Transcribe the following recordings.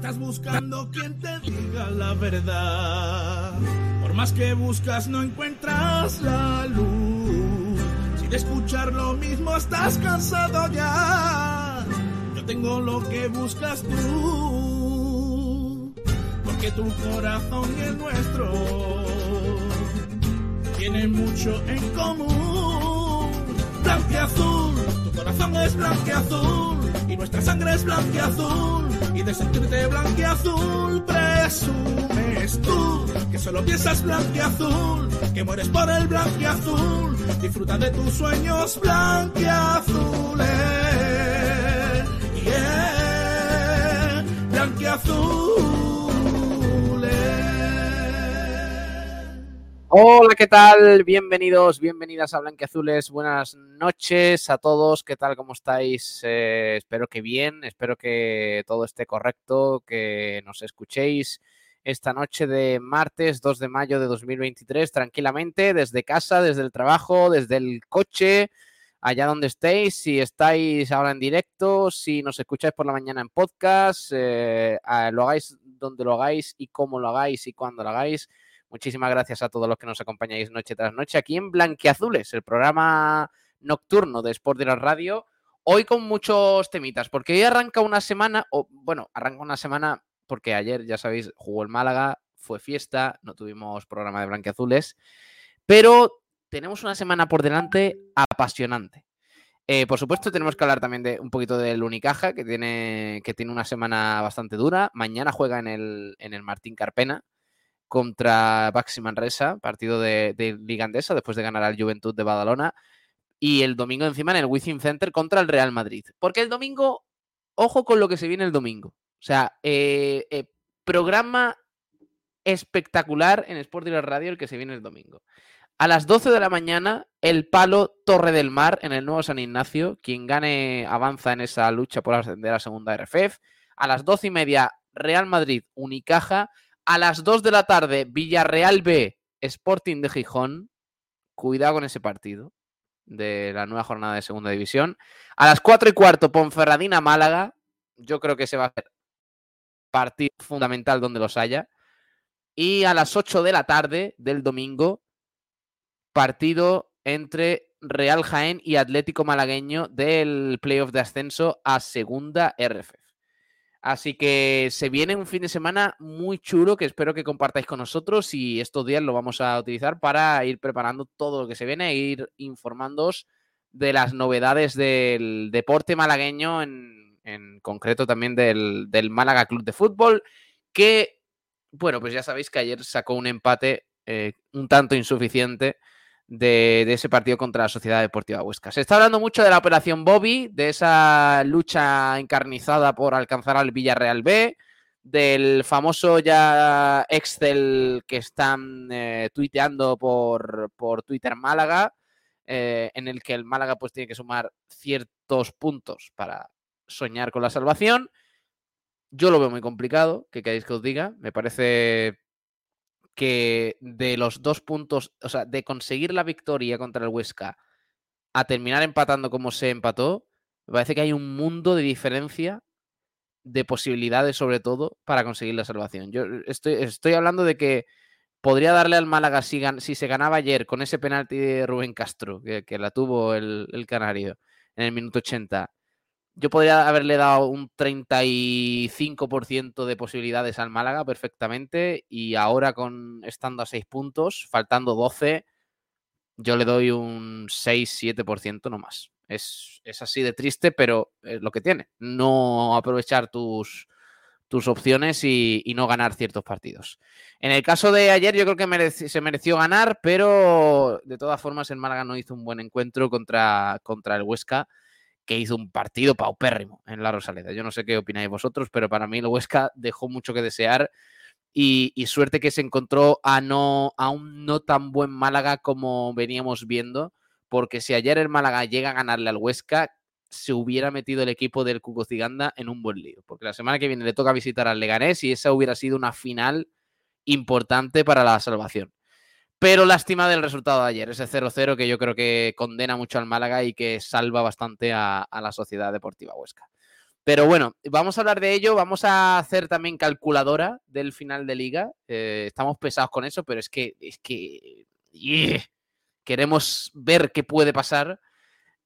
Estás buscando quien te diga la verdad, por más que buscas no encuentras la luz. Si de escuchar lo mismo estás cansado ya, yo tengo lo que buscas tú. Porque tu corazón y el nuestro tienen mucho en común. Blanqueazul, tu corazón es blanqueazul y nuestra sangre es blanqueazul. Y de sentirte blanqueazul presumes tú que solo piensas blanqueazul, que mueres por el blanqueazul. Disfruta de tus sueños blanqueazules. Yeah, blanqueazules. Hola, ¿qué tal? Bienvenidos, bienvenidas a Blanqueazules. Buenas noches a todos. ¿Qué tal? ¿Cómo estáis? Eh, espero que bien, espero que todo esté correcto, que nos escuchéis esta noche de martes 2 de mayo de 2023 tranquilamente desde casa, desde el trabajo, desde el coche, allá donde estéis. Si estáis ahora en directo, si nos escucháis por la mañana en podcast, eh, lo hagáis donde lo hagáis y cómo lo hagáis y cuándo lo hagáis. Muchísimas gracias a todos los que nos acompañáis noche tras noche aquí en Blanquiazules, el programa nocturno de Sport de la Radio. Hoy con muchos temitas, porque hoy arranca una semana, o bueno, arranca una semana porque ayer, ya sabéis, jugó el Málaga, fue fiesta, no tuvimos programa de Blanquiazules, pero tenemos una semana por delante apasionante. Eh, por supuesto, tenemos que hablar también de un poquito del Unicaja, que tiene, que tiene una semana bastante dura. Mañana juega en el, en el Martín Carpena contra Baxi Manresa, partido de, de Liga Andesa, después de ganar al Juventud de Badalona. Y el domingo encima en el Wizzing Center contra el Real Madrid. Porque el domingo, ojo con lo que se viene el domingo. O sea, eh, eh, programa espectacular en Sport Direct Radio el que se viene el domingo. A las 12 de la mañana, el palo Torre del Mar en el nuevo San Ignacio. Quien gane avanza en esa lucha por ascender a la segunda RFF. A las 12 y media, Real Madrid Unicaja. A las 2 de la tarde, Villarreal B, Sporting de Gijón. Cuidado con ese partido de la nueva jornada de segunda división. A las 4 y cuarto, Ponferradina Málaga. Yo creo que se va a hacer partido fundamental donde los haya. Y a las 8 de la tarde del domingo, partido entre Real Jaén y Atlético Malagueño del playoff de ascenso a segunda RFF. Así que se viene un fin de semana muy chulo que espero que compartáis con nosotros y estos días lo vamos a utilizar para ir preparando todo lo que se viene e ir informándoos de las novedades del deporte malagueño, en, concreto también del, del, Málaga Club de Fútbol, que, bueno, pues ya sabéis que ayer sacó un empate eh, un tanto insuficiente de, ese partido contra la Sociedad Deportiva Huesca. Se está hablando mucho de la operación Bobby, de esa lucha encarnizada por alcanzar al Villarreal B, del famoso ya Excel que están eh, tuiteando por, por, Twitter Málaga, eh, en el que el Málaga pues tiene que sumar ciertos puntos para soñar con la salvación. Yo lo veo muy complicado, que queréis que os diga. Me parece que de los dos puntos, o sea, de conseguir la victoria contra el Huesca a terminar empatando como se empató, me parece que hay un mundo de diferencia de posibilidades, sobre todo, para conseguir la salvación. Yo estoy, estoy hablando de que podría darle al Málaga si, si, se ganaba ayer con ese penalti de Rubén Castro, que, que la tuvo el, el, Canario en el minuto 80. Yo podría haberle dado un 35% de posibilidades al Málaga perfectamente y ahora con estando a 6 puntos, faltando 12, yo le doy un 6-7% no más. Es, es, así de triste, pero es lo que tiene. No aprovechar tus, tus opciones y, no ganar ciertos partidos. En el caso de ayer, yo creo que se mereció ganar, pero de todas formas el Málaga no hizo un buen encuentro contra, contra el Huesca que hizo un partido paupérrimo en la Rosaleda. Yo no sé qué opináis vosotros, pero para mí el Huesca dejó mucho que desear y, y, suerte que se encontró a, no, a un no tan buen Málaga como veníamos viendo, porque si ayer el Málaga llega a ganarle al Huesca, se hubiera metido el equipo del Cuco Ciganda en un buen lío, porque la semana que viene le toca visitar al Leganés y esa hubiera sido una final importante para la salvación. Pero lástima del resultado de ayer, ese 0-0 que yo creo que condena mucho al Málaga y que salva bastante a, la Sociedad Deportiva Huesca. Pero bueno, vamos a hablar de ello. Vamos a hacer también calculadora del final de liga. Eh, estamos pesados con eso, pero es que, es que queremos ver qué puede pasar,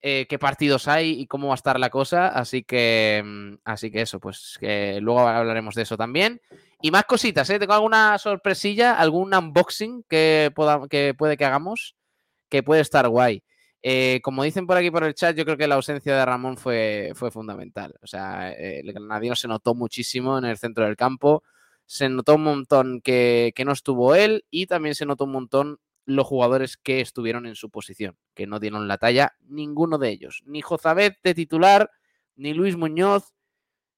eh, qué partidos hay y cómo va a estar la cosa. Así que, mm, así que eso, pues que luego hablaremos de eso también. Y más cositas, ¿eh? Tengo alguna sorpresilla, algún unboxing que, que puede que hagamos, que puede estar guay. Eh, como dicen por aquí por el chat, yo creo que la ausencia de Ramón fue, fue fundamental. O sea, eh, el granadino se notó muchísimo en el centro del campo. Se notó un montón que, que, no estuvo él y también se notó un montón los jugadores que estuvieron en su posición, que no dieron la talla ninguno de ellos. Ni Jozabet de titular, ni Luis Muñoz,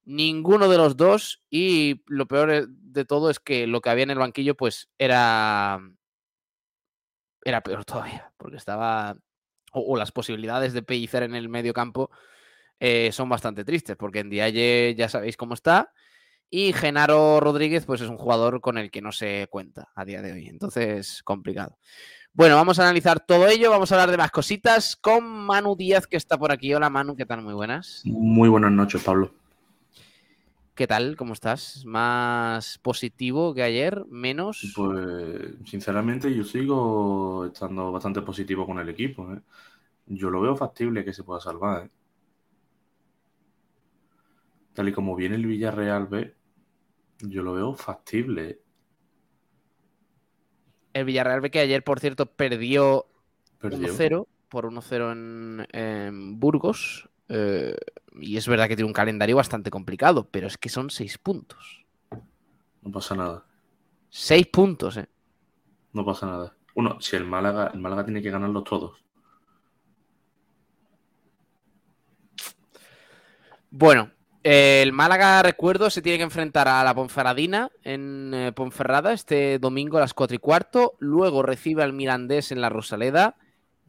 ninguno de los dos y lo peor e, de todo es que lo que había en el banquillo pues era era peor todavía porque estaba o, las posibilidades de pellicer en el medio campo eh, son bastante tristes porque en Dialle ya sabéis cómo está y Genaro Rodríguez pues es un jugador con el que no se cuenta a día de hoy entonces complicado bueno, vamos a analizar todo ello, vamos a hablar de más cositas con Manu Díaz, que está por aquí. Hola Manu, ¿qué tal? Muy buenas. Muy buenas noches, Pablo. ¿Qué tal? ¿Cómo estás? ¿Más positivo que ayer? ¿Menos? Pues sinceramente yo sigo estando bastante positivo con el equipo. ¿eh? Yo lo veo factible que se pueda salvar. ¿eh? Tal y como viene el Villarreal B, yo lo veo factible. El Villarreal B que ayer, por cierto, perdió, 1-0 por 1-0 en, en Burgos. Eh, y es verdad que tiene un calendario bastante complicado, pero es que son seis puntos. No pasa nada. Seis puntos, ¿eh? No pasa nada. Uno, si el Málaga, el Málaga tiene que ganarlos todos. Bueno, el Málaga, recuerdo, se tiene que enfrentar a la Ponferradina en eh, Ponferrada este domingo a las 4 y cuarto. Luego recibe al Mirandés en la Rosaleda.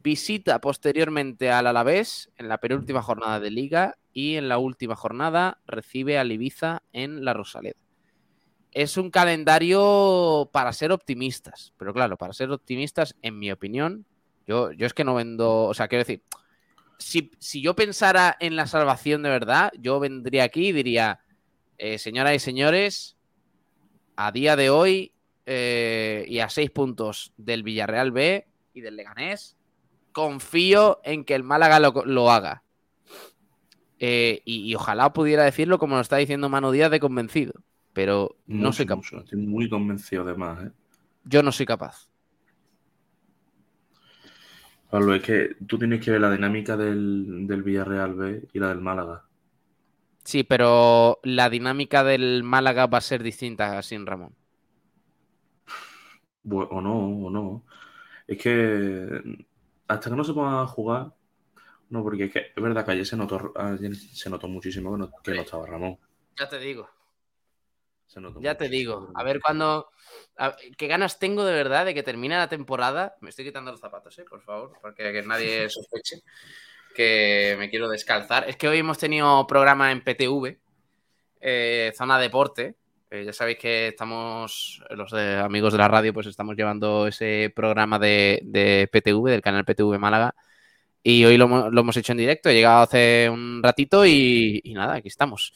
Visita posteriormente al Alavés en la penúltima jornada de Liga y en la última jornada recibe al Ibiza en la Rosaleda. Es un calendario para ser optimistas, pero claro, para ser optimistas, en mi opinión, yo, yo es que no vendo, o sea, quiero decir, si, yo pensara en la salvación de verdad, yo vendría aquí y diría, eh, señoras y señores, a día de hoy eh, y a seis puntos del Villarreal B y del Leganés, confío en que el Málaga lo haga. Eh, y, ojalá pudiera decirlo como lo está diciendo Manu Díaz de convencido. Pero no soy capaz. Estoy muy convencido además. ¿eh? Yo no soy capaz. Pablo, es que tú tienes que ver la dinámica del, Villarreal B y la del Málaga. Sí, pero la dinámica del Málaga va a ser distinta sin Ramón. o no, o no. Es que hasta que no se ponga a jugar, no, porque es que es verdad que ayer se notó, se notó muchísimo que no, que no estaba Ramón. Ya te digo. ya te digo. A ver cuándo. ¿Qué ganas tengo de verdad de que termine la temporada? Me estoy quitando los zapatos, ¿eh? por favor, porque que nadie sospeche que me quiero descalzar. Es que hoy hemos tenido programa en PTV, eh, Zona Deporte. Eh, ya sabéis que estamos, los amigos de la radio, pues estamos llevando ese programa de, de PTV, del canal PTV Málaga y hoy lo, hemos hecho en directo, he llegado hace un ratito y, nada, aquí estamos.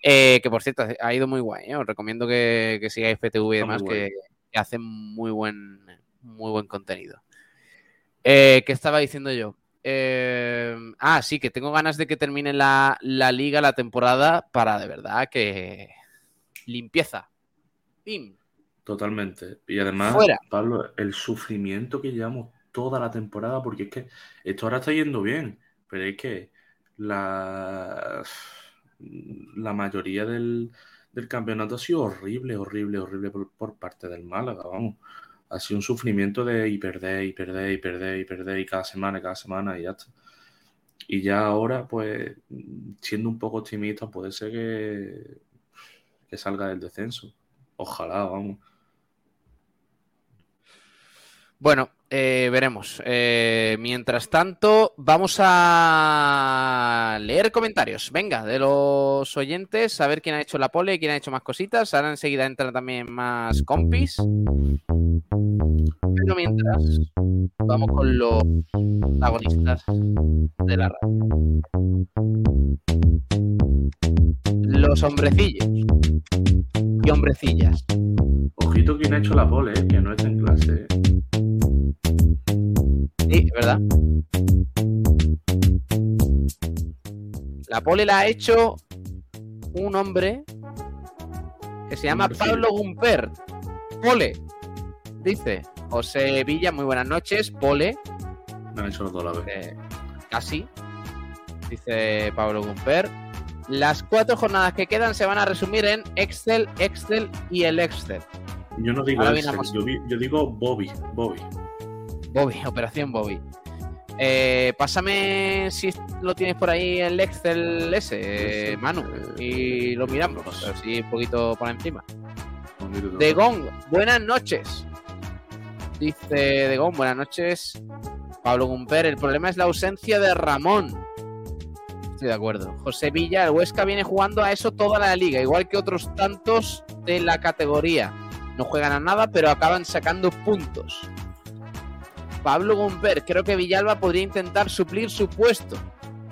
Eh, que por cierto, ha ido muy guay, ¿eh? os recomiendo que, sigáis PTV y demás, que, hacen muy buen, muy buen contenido. ¿Qué estaba diciendo yo? ah, sí, que tengo ganas de que termine la, liga, la temporada, para de verdad que limpieza. Totalmente. Y además, Pablo, el sufrimiento que llevamos toda la temporada, porque es que esto ahora está yendo bien, pero es que la, la mayoría del, campeonato ha sido horrible, horrible, horrible por, parte del Málaga, vamos. Ha sido un sufrimiento de y perder, y perder, y perder, y perder, y cada semana, cada semana, y ya está. Y ya ahora, pues, siendo un poco optimista, puede ser que, salga del descenso. Ojalá, vamos. Bueno, eh, veremos. Eh, mientras tanto, vamos a leer comentarios. Venga, de los oyentes, a ver quién ha hecho la pole, quién ha hecho más cositas. Ahora enseguida entran también más compis. Pero mientras, vamos con los protagonistas de la radio. Los hombrecillos y hombrecillas. Ojito quien ha hecho la pole, ¿eh? que no está en clase. ¿eh? Sí, es verdad. La pole la ha hecho un hombre que se llama Pablo Gumper. Pole. Dice José Villa, muy buenas noches. Pole. Me han hecho los dos la vez. Eh, casi. Dice Pablo Gumper. Las cuatro jornadas que quedan se van a resumir en Excel, Excel y el Excel. Yo no digo Ahora Excel, yo, digo Bobby. Bobby. Bobby, Operación Bobby. Eh, pásame si lo tienes por ahí el Excel ese, eh, Manu, y lo miramos, así un poquito por encima. De Gong, buenas noches. Dice De Gong, buenas noches. Pablo Gumper, el problema es la ausencia de Ramón. Estoy de acuerdo. José Villa, el Huesca viene jugando a eso toda la liga, igual que otros tantos de la categoría. No juegan a nada, pero acaban sacando puntos. Pablo Gumper, creo que Villalba podría intentar suplir su puesto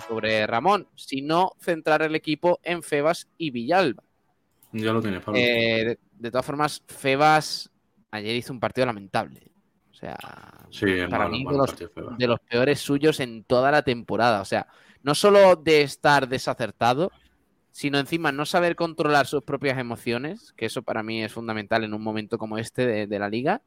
sobre Ramón, si no centrar el equipo en Febas y Villalba. Ya lo tienes, Pablo. Eh, de, de todas formas, Febas ayer hizo un partido lamentable. O sea, sí, para malo, mí malo de los- partido, Feba. de los peores suyos en toda la temporada. O sea, no solo de estar desacertado, sino encima no saber controlar sus propias emociones, que eso para mí es fundamental en un momento como este de, de la liga,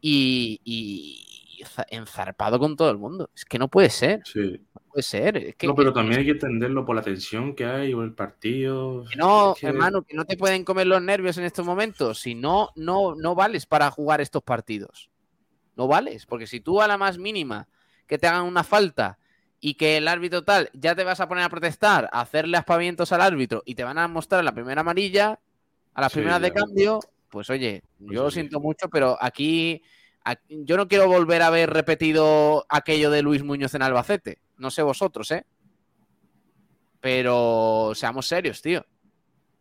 y, y za- enzarpado con todo el mundo. Es que no puede ser, Sí. no puede ser. Es que, no, pero también hay que entenderlo por la tensión que hay o el partido. Que no, Es que- hermano, que no te pueden comer los nervios en estos momentos. Si no, no, no vales para jugar estos partidos. No vales, porque si tú a la más mínima que te hagan una falta y que el árbitro tal, ya te vas a poner a protestar, a hacerle aspavientos al árbitro y te van a mostrar la primera amarilla, a las Sí, primeras de cambio, pues oye, Pues yo lo siento mucho, pero aquí, aquí- yo no quiero volver a ver repetido aquello de Luis Muñoz en Albacete. No sé vosotros, ¿eh? Pero seamos serios, tío.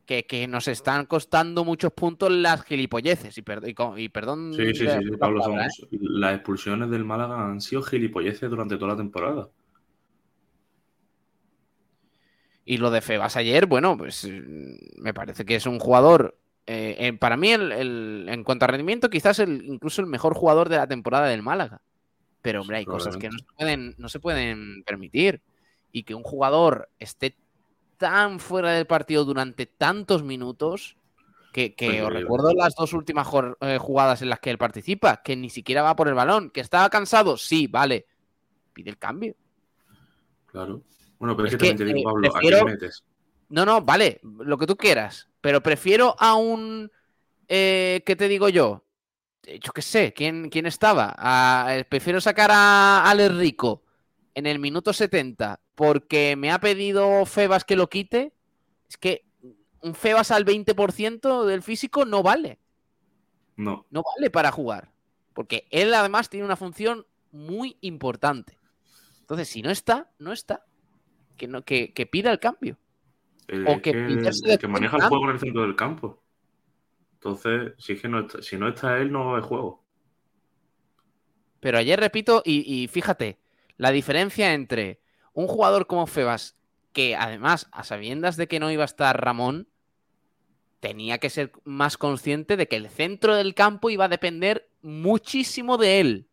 Que, que nos están costando muchos puntos las gilipolleces. Y, per- y perdón. Sí, sí, sí, Pablo. palabra, ¿eh? Las expulsiones del Málaga han sido gilipolleces durante toda la temporada. Y lo de Febas ayer, bueno, pues mm, me parece que es un jugador. eh, eh, para mí, el, el- en cuanto a rendimiento, quizás el, incluso el mejor jugador de la temporada del Málaga. Pero, hombre, hay cosas que no se, pueden, no se pueden permitir. Y que un jugador esté tan fuera del partido durante tantos minutos. Que, que os Increíble. recuerdo las dos últimas eh, jugadas en las que él participa, que ni siquiera va por el balón, que estaba cansado, sí, vale. Pide el cambio. Claro. Bueno, pero es, Es que, que, también te digo, eh, Pablo, prefiero- ¿a qué metes? No, no, vale, lo que tú quieras. Pero prefiero a un. Eh, ¿Qué te digo yo? Eh, Yo qué sé, ¿quién, quién estaba? A- eh, prefiero sacar a Alex Rico en el minuto 70 porque me ha pedido Febas que lo quite. Es que un Febas al 20% del físico no vale. No, No vale para jugar. Porque él además tiene una función muy importante. Entonces, si no está, no está. Que, no, que, que pida el cambio. el, O que el, el que maneja el juego en el centro del campo. Entonces, si, es que no está, si no está él, no va a haber juego. Pero ayer repito, y, y fíjate, la diferencia entre un jugador como Febas, que además, a sabiendas de que no iba a estar Ramón, tenía que ser más consciente de que el centro del campo iba a depender muchísimo de él,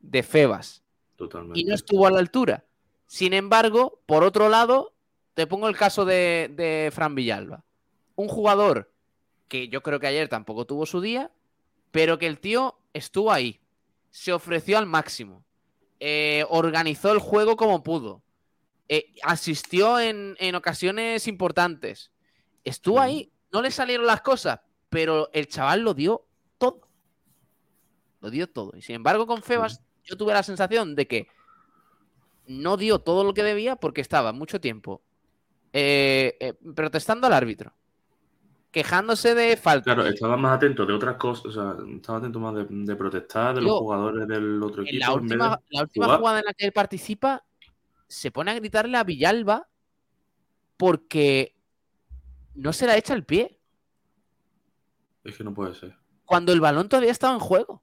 de Febas, Totalmente. y no estuvo a la altura. Sin embargo, por otro lado, te pongo el caso de, de Fran Villalba. Un jugador que yo creo que ayer tampoco tuvo su día, pero que el tío estuvo ahí, se ofreció al máximo, eh, organizó el juego como pudo, eh, asistió en, en ocasiones importantes, estuvo ahí, no le salieron las cosas, pero el chaval lo dio todo. Lo dio todo. Y sin embargo, con Febas, yo tuve la sensación de que no dio todo lo que debía porque estaba mucho tiempo eh, eh, protestando al árbitro, quejándose de faltas. Claro, estaba más atento de otras cosas, o sea, estaba atento más de, de protestar de los jugadores del otro En equipo. la en vez última, de la última jugar. jugada en la que él participa, se pone a gritarle a Villalba porque no se la echa el pie Es que no puede ser. cuando el balón todavía estaba en juego.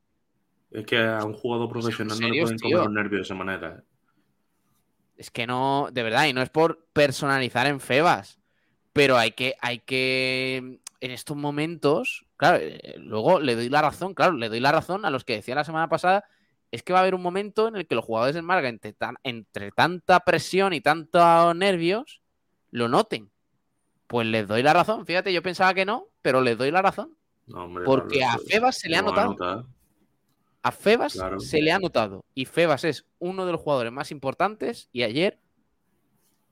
Es que a un jugador profesional no le pueden tío? comer los nervios de esa manera. Es que no, de verdad, y no es por personalizar en Febas, pero hay que, hay que, en estos momentos, claro, eh, luego le doy la razón, claro, le doy la razón a los que decía la semana pasada, es que va a haber un momento en el que los jugadores del Málaga, entre, entre tanta presión y tantos nervios, lo noten. Pues les doy la razón. Fíjate, yo pensaba que no, pero les doy la razón. porque a Febas se le ha notado. A Febas se le ha notado. Y Febas es uno de los jugadores más importantes. Y ayer,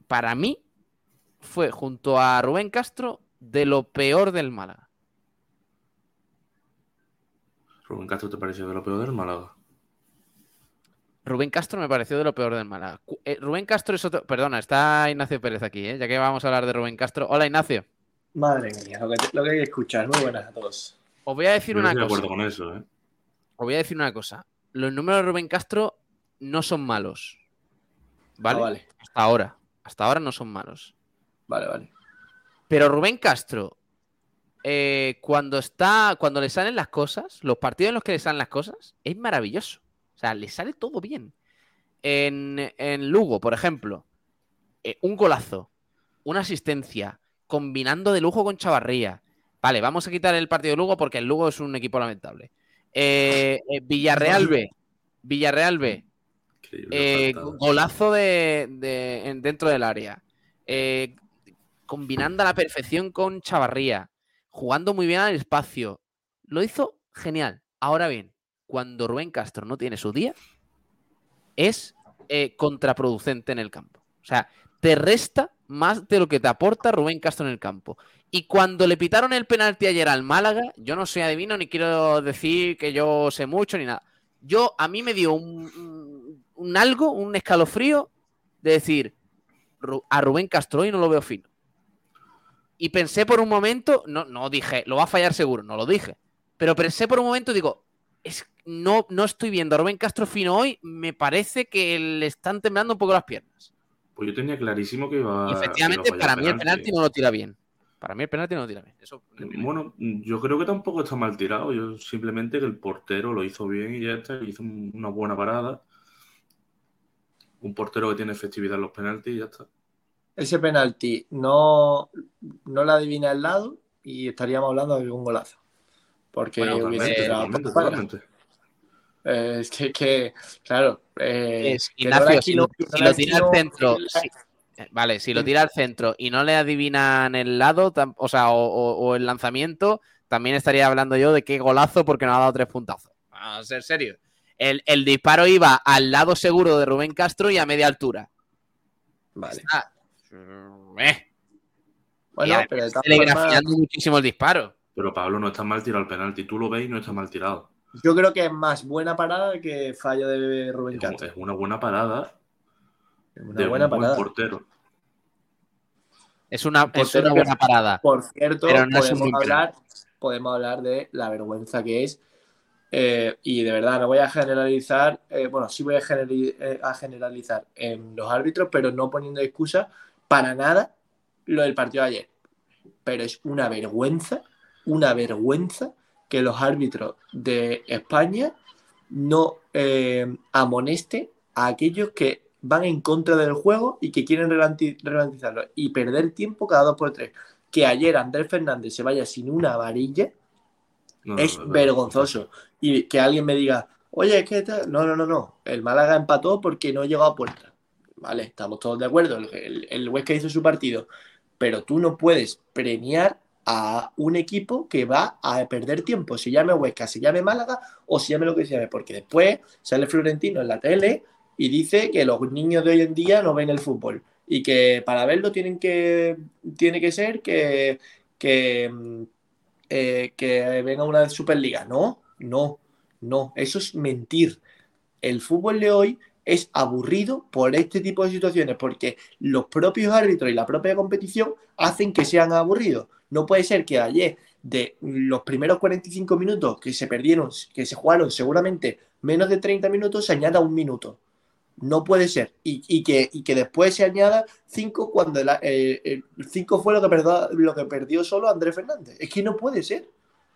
para mí, fue junto a Rubén Castro de lo peor del Málaga. ¿Rubén Castro te pareció de lo peor del Málaga? Rubén Castro me pareció de lo peor del Málaga. Eh, Rubén Castro es otro. Perdona, está Ignacio Pérez aquí, ¿eh? ya que vamos a hablar de Rubén Castro. Hola, Ignacio. Madre mía, lo que, hay que escuchar. Muy buenas a todos. Os voy a decir una cosa. acuerdo con eso, ¿eh? Os voy a decir una cosa. Los números de Rubén Castro no son malos. ¿Vale? Ah, vale. Hasta ahora. Hasta ahora no son malos. Vale, vale. Pero Rubén Castro, eh, cuando está, cuando le salen las cosas, los partidos en los que le salen las cosas, es maravilloso. O sea, le sale todo bien. En, Lugo, por ejemplo, eh, un golazo, una asistencia, combinando de lujo con Chavarría. Vale, vamos a quitar el partido de Lugo porque el Lugo es un equipo lamentable. Eh, eh, Villarreal B. Villarreal B. golazo de, dentro del área. combinando a la perfección con Chavarría. Jugando muy bien al espacio. Lo hizo genial. Ahora bien, cuando Rubén Castro no tiene su día, es eh, contraproducente en el campo. O sea, te resta más de lo que te aporta Rubén Castro en el campo. Y cuando le pitaron el penalti ayer al Málaga, yo no soy adivino ni quiero decir que yo sé mucho ni nada. Yo, a mí me dio un, un algo, un escalofrío de decir, a Rubén Castro hoy no lo veo fino. Y pensé por un momento, no, no dije, lo va a fallar seguro, no lo dije. Pero pensé por un momento, digo, es, no, no estoy viendo a Rubén Castro fino hoy, me parece que le están temblando un poco las piernas. Pues yo tenía clarísimo que iba. efectivamente, para mí el penalti no lo tira bien. Para mí el penalti no lo tira bien. bueno, yo creo que tampoco está mal tirado. Yo simplemente que el portero lo hizo bien y ya está, hizo una buena parada. Un portero que tiene efectividad en los penaltis y ya está. Ese penalti no, no la adivina al lado y estaríamos hablando de un golazo. Porque es que, claro. Eh, si, lo, tira al centro. Vale, si lo tira al centro y no le adivinan el lado, o sea, o, el lanzamiento, también estaría hablando yo de qué golazo porque no ha dado tres puntazos. Vamos a ser serio. El, disparo iba al lado seguro de Rubén Castro y a media altura. Vale. Eh. Bueno, pero telegrafiando muchísimo el disparo. Pero Pablo no está mal tirado el penalti. Tú lo ves y no está mal tirado. Yo creo que es más buena parada que fallo de Rubén Castro. Es una buena parada. Una buena un parada. portero. Es una, buena parada. Por cierto, podemos, hablar, podemos hablar de la vergüenza que es. Eh, y de verdad, no voy a generalizar. Eh, bueno, sí voy eh, a, generalizar en los árbitros, pero no poniendo excusa para nada lo del partido de ayer. Pero es una vergüenza, una vergüenza que los árbitros de España no eh, amoneste a aquellos que van en contra del juego y que quieren ralentizarlo y perder tiempo cada dos por tres. Que ayer Andrés Fernández se vaya sin una varilla es vergonzoso. Y que alguien me diga, oye, ¿qué tal? No, no, no, no. El Málaga empató porque no llegó a puerta. Vale, estamos todos de acuerdo. El, el, el Huesca hizo su partido. Pero tú no puedes premiar a un equipo que va a perder tiempo, se llame Huesca, se llame Málaga o se llame lo que se llame, porque después sale Florentino en la tele y dice que los niños de hoy en día no ven el fútbol y que para verlo tienen que, tiene que ser que, mm, eh, que venga una Superliga. No, no, no, eso es mentir. El fútbol de hoy es aburrido por este tipo de situaciones, porque los propios árbitros y la propia competición hacen que sean aburridos. No puede ser que ayer, de los primeros 45 minutos que se perdieron, que se jugaron seguramente menos de 30 minutos, se añada un minuto. No puede ser. Y, que, que, después se añada 5 cuando el 5 fue lo que, perdió, lo que perdió solo Andrés Fernández. Es que no puede ser.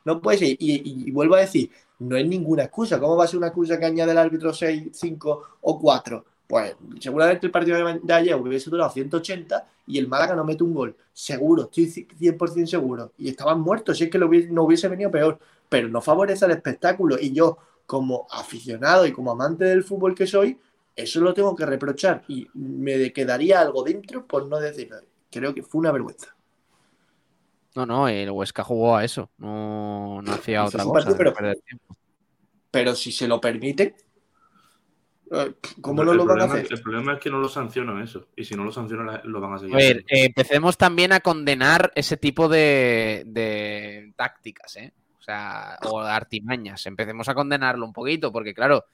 No puede ser. Y, vuelvo a decir, no es ninguna excusa. ¿Cómo va a ser una excusa que añade el árbitro 6, 5 o 4? pues seguramente el partido de ayer hubiese durado 180 y el Málaga no mete un gol. Seguro, estoy 100% seguro. Y estaban muertos, si es que no hubiese venido peor. Pero no favorece el espectáculo. Y yo, como aficionado y como amante del fútbol que soy, eso lo tengo que reprochar. Y me quedaría algo dentro por no decirlo. Creo que fue una vergüenza. No, no, el Huesca jugó a eso. No, hacía otra cosa. pero, pero si se lo permite, eh, ¿Cómo no lo van a hacer? El problema es que no lo sancionan eso. Y si no lo sancionan, lo van a seguir. A ver, eh, empecemos también a condenar ese tipo de, tácticas, ¿eh? O sea, o artimañas. Empecemos a condenarlo un poquito, porque claro,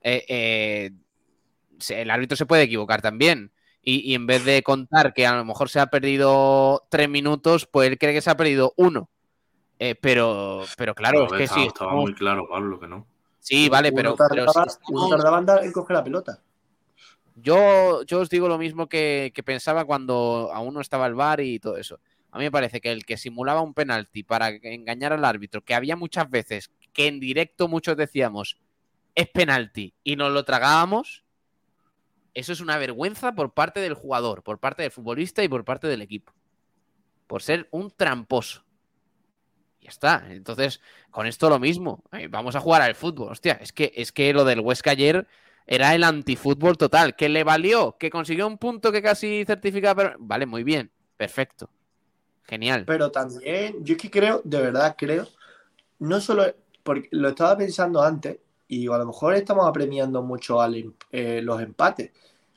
eh, el árbitro se puede equivocar también. Y, en vez de contar que a lo mejor se ha perdido tres minutos, pues él cree que se ha perdido uno. pero, pero claro, es que sí. Estaba muy claro, Pablo, que no. Sí, vale, pero. Uno tardaba, en coger la pelota. Yo, yo os digo lo mismo que, pensaba cuando aún no estaba el bar y todo eso. A mí me parece que el que simulaba un penalti para engañar al árbitro, que había muchas veces que en directo muchos decíamos es penalti y nos lo tragábamos, eso es una vergüenza por parte del jugador, por parte del futbolista y por parte del equipo. Por ser un tramposo. Ya está. Entonces, con esto lo mismo. Vamos a jugar al fútbol. Hostia, es que, es que lo del Huesca ayer era el antifútbol total. ¿Que le valió? ¿Que consiguió un punto que casi certificaba? Vale, muy bien. Perfecto. Genial. Pero también, yo es que creo, de verdad creo, no solo, porque lo estaba pensando antes, y a lo mejor estamos apremiando mucho a em, eh, los empates,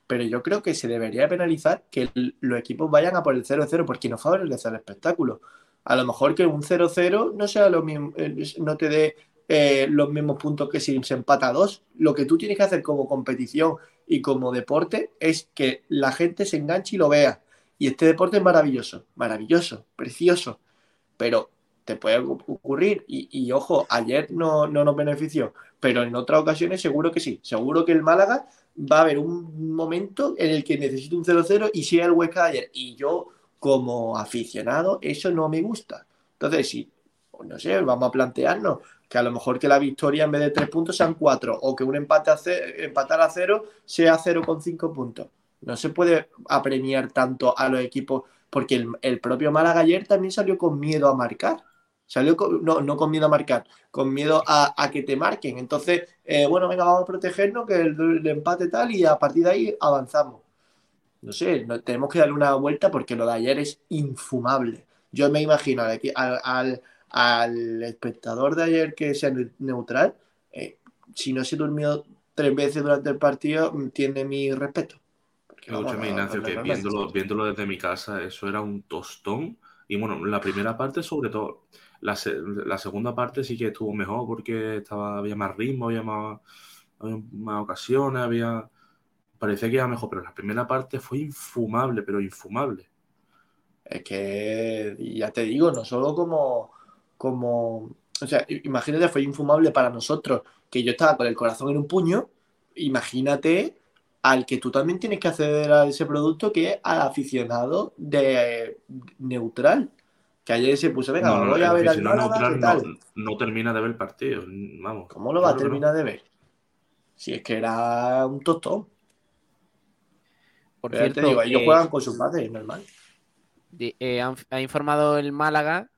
pero yo creo que se debería penalizar que los equipos vayan a por el 0-0 porque no favorece el espectáculo a lo mejor que un 0-0 no sea lo mismo, eh, no te dé eh, los mismos puntos que si se empata a dos. Lo que tú tienes que hacer como competición y como deporte es que la gente se enganche y lo vea. Y este deporte es maravilloso, maravilloso, precioso. Pero te puede ocurrir, y, ojo, ayer no, no nos benefició, pero en otras ocasiones seguro que sí. Seguro que el Málaga va a haber un momento en el que necesita un 0-0 y sea el Huesca de ayer. Y yo como aficionado, eso no me gusta. Entonces, si, pues no sé, vamos a plantearnos que a lo mejor que la victoria en vez de tres puntos sean cuatro, o que un empate a empatar a cero sea cero con cinco puntos. No se puede apremiar tanto a los equipos, porque el, propio Málaga ayer también salió con miedo a marcar. Salió no, no con miedo a marcar, con miedo a, que te marquen. Entonces, eh, bueno, venga, vamos a protegernos, que el empate tal, y a partir de ahí avanzamos no sé, tenemos que darle una vuelta porque lo de ayer es infumable. Yo me imagino al, al, espectador de ayer que sea neutral, eh, si no se durmió tres veces durante el partido, tiene mi respeto. Escúchame, Ignacio, que viéndolo, viéndolo desde mi casa, eso era un tostón. Y bueno, la primera parte, sobre todo, la, segunda parte sí que estuvo mejor porque estaba, había más ritmo, había más, más ocasiones, había parecía que iba mejor, pero la primera parte fue infumable, pero infumable. Es que, ya te digo, no solo como, como, o sea, imagínate, fue infumable para nosotros, que yo estaba con el corazón en un puño, imagínate al que tú también tienes que acceder a ese producto, que es al aficionado de neutral. Que ayer se puso, venga, no, voy a ver al neutral no, termina de ver el partido, vamos. ¿Cómo lo va a terminar de ver? Si es que era un tostón. Por cierto, digo, ellos juegan con sus padres, normal. Eh, ha informado el Málaga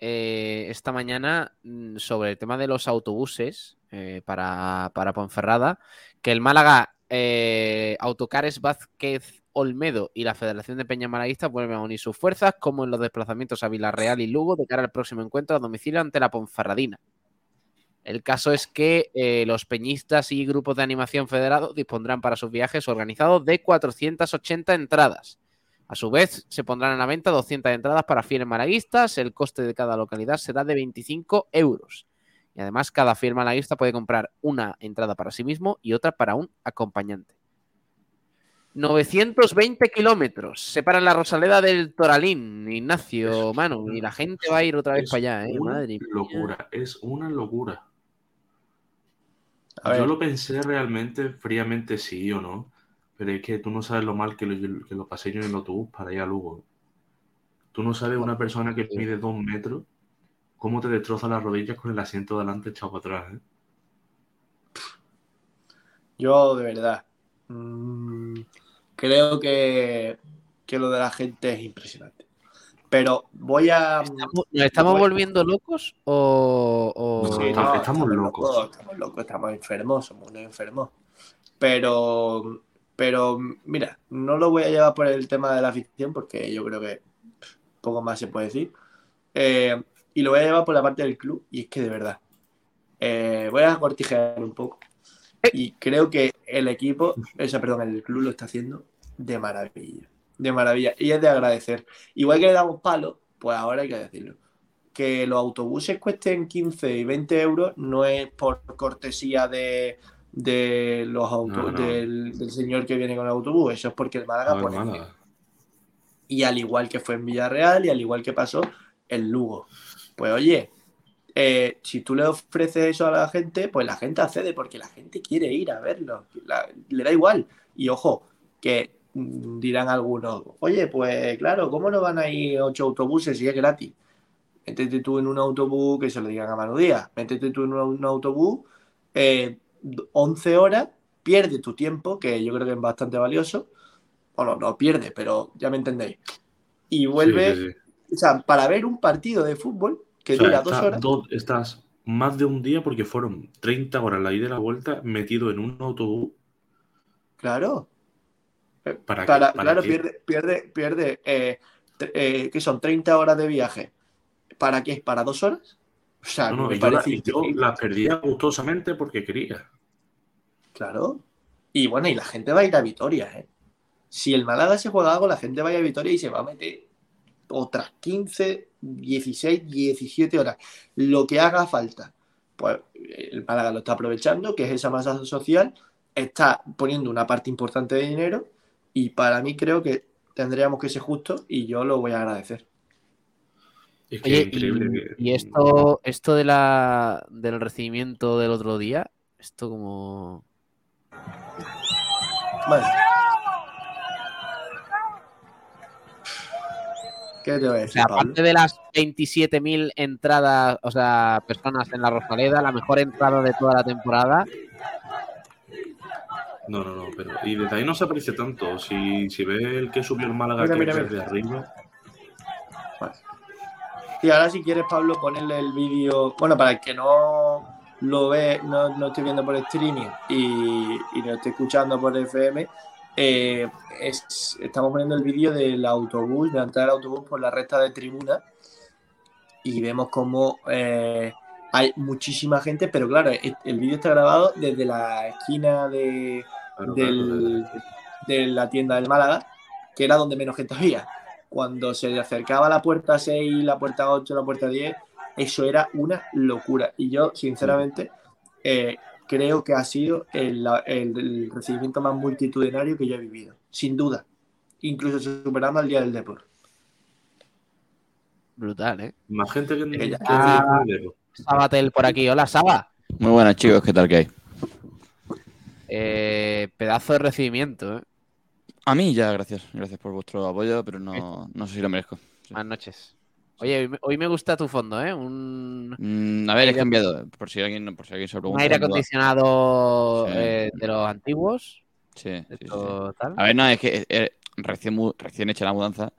eh, esta mañana mm, sobre el tema de los autobuses eh, para, para, Ponferrada, que el Málaga, Autocares Vázquez Olmedo y la Federación de Peña Malaguistas vuelven a unir sus fuerzas, como en los desplazamientos a Villarreal y Lugo, de cara al próximo encuentro a domicilio ante la Ponferradina. El caso es que eh, los peñistas y grupos de animación federados dispondrán para sus viajes organizados de 480 entradas. A su vez, se pondrán a la venta 200 entradas para fieles malaguistas. El coste de cada localidad será de 25 euros. Y además, cada fiel malaguista puede comprar una entrada para sí mismo y otra para un acompañante. 920 kilómetros separan la Rosaleda del Toralín, Ignacio, mano, y la gente va a ir otra vez para allá, ¿eh? Madre locura, es una locura. Yo lo pensé realmente, fríamente sí o no, pero es que tú no sabes lo mal que lo, que lo pasé yo en el autobús para ir a Lugo. Tú no sabes una persona que mide dos metros, cómo te destroza las rodillas con el asiento delante echado para atrás. ¿eh? Yo, de verdad, Mm, creo que, que lo de la gente es impresionante. Pero voy a. ¿Nos estamos volviendo locos o.? estamos, locos. Estamos locos, estamos enfermos, somos unos enfermos. Pero. Pero, mira, no lo voy a llevar por el tema de la ficción porque yo creo que poco más se puede decir. Eh, y lo voy a llevar por la parte del club y es que de verdad. Eh, voy a cortijar un poco. Y creo que el equipo, o sea, perdón, el club lo está haciendo de maravilla de maravilla. Y es de agradecer. Igual que le damos palo, pues ahora hay que decirlo. Que los autobuses cuesten 15 y 20 euros no es por cortesía de, los Del, señor que viene con el autobús, eso es porque el Málaga pone. Y al igual que fue en Villarreal y al igual que pasó en Lugo. Pues oye, eh, si tú le ofreces eso a la gente, pues la gente accede porque la gente quiere ir a verlo. le da igual. Y ojo, que dirán algunos, oye, pues claro, ¿cómo no van a ir ocho autobuses si es gratis? Métete tú en un autobús, que se lo digan a Manu Díaz, métete tú en un, autobús, eh, 11 horas, pierde tu tiempo, que yo creo que es bastante valioso. Bueno, no pierde, pero ya me entendéis. Y vuelve, o sea, para ver un partido de fútbol que dura dos horas. estás más de un día porque fueron 30 horas la ida y la vuelta metido en un autobús. Claro. ¿Para, claro, pierde, pierde, pierde eh, eh, que son 30 horas de viaje. ¿Para qué? ¿Para dos horas? O sea, no, me parece yo, la perdía gustosamente porque quería. Claro. Y bueno, y la gente va a ir a Vitoria, ¿eh? Si el Málaga se juega algo, la gente va a ir a Vitoria y se va a meter otras 15, 16, 17 horas. Lo que haga falta. Pues el Málaga lo está aprovechando, que es esa masa social, está poniendo una parte importante de dinero y para mí creo que tendríamos que ser justos y yo lo voy a agradecer. y, esto, esto de la, del recibimiento del otro día, esto como... Vale. ¿Qué te voy a decir, aparte de las 27.000 entradas, o sea, personas en la Rosaleda, la mejor entrada de toda la temporada, no, no, no, pero. Y desde ahí no se aprecia tanto. Si, si ve el que subió el Málaga que desde arriba. Y ahora, si quieres, Pablo, ponerle el vídeo. Bueno, para el que no lo ve, no, no estoy viendo por streaming y, y lo estoy escuchando por FM, eh, estamos poniendo el vídeo del autobús, de la entrada del autobús por la recta de tribuna y vemos cómo eh, hay muchísima gente, pero claro, el vídeo está grabado desde la esquina de, de la tienda del Málaga, que era donde menos gente había. Cuando se acercaba la puerta 6, la puerta 8, la puerta 10, eso era una locura. Y yo, sinceramente, eh, creo que ha sido el, recibimiento más multitudinario que yo he vivido, sin duda. Incluso superando al Día del Deporte. Brutal, ¿eh? Más gente que, que, Sabatel por aquí. Hola, Saba. Muy buenas, chicos. ¿Qué tal que hay? Eh, pedazo de recibimiento, ¿eh? A mí ya, gracias. Gracias por vuestro apoyo, pero no, no sé si lo merezco. Buenas noches. Oye, hoy me gusta tu fondo, ¿eh? Un... Mm, a ver, he cambiado, por si alguien, por si alguien se pregunta. Un aire acondicionado eh, de los antiguos. Sí, sí, A ver, no, es que eh, recién, recién hecha la mudanza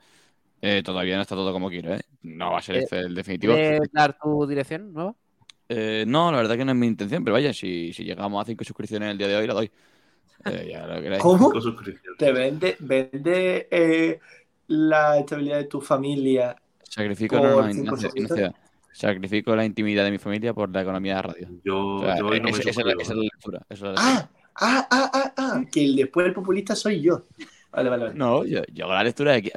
eh, todavía no está todo como quiero, ¿eh? No va a ser este el definitivo. ¿Quieres dar tu dirección nueva? Eh, no, la verdad que no es mi intención, pero vaya, si, si llegamos a cinco suscripciones el día de hoy, la doy. ¿Cómo? ¿Te vende, vende la estabilidad de tu familia? Sacrifico, no, no, sacrifico la intimidad de mi familia por la economía de radio. Yo, yo no esa, es la, lectura. ah, ah, ah, ah, ah, que el después el populista soy yo. Vale, vale, No, yo, hago la lectura de que,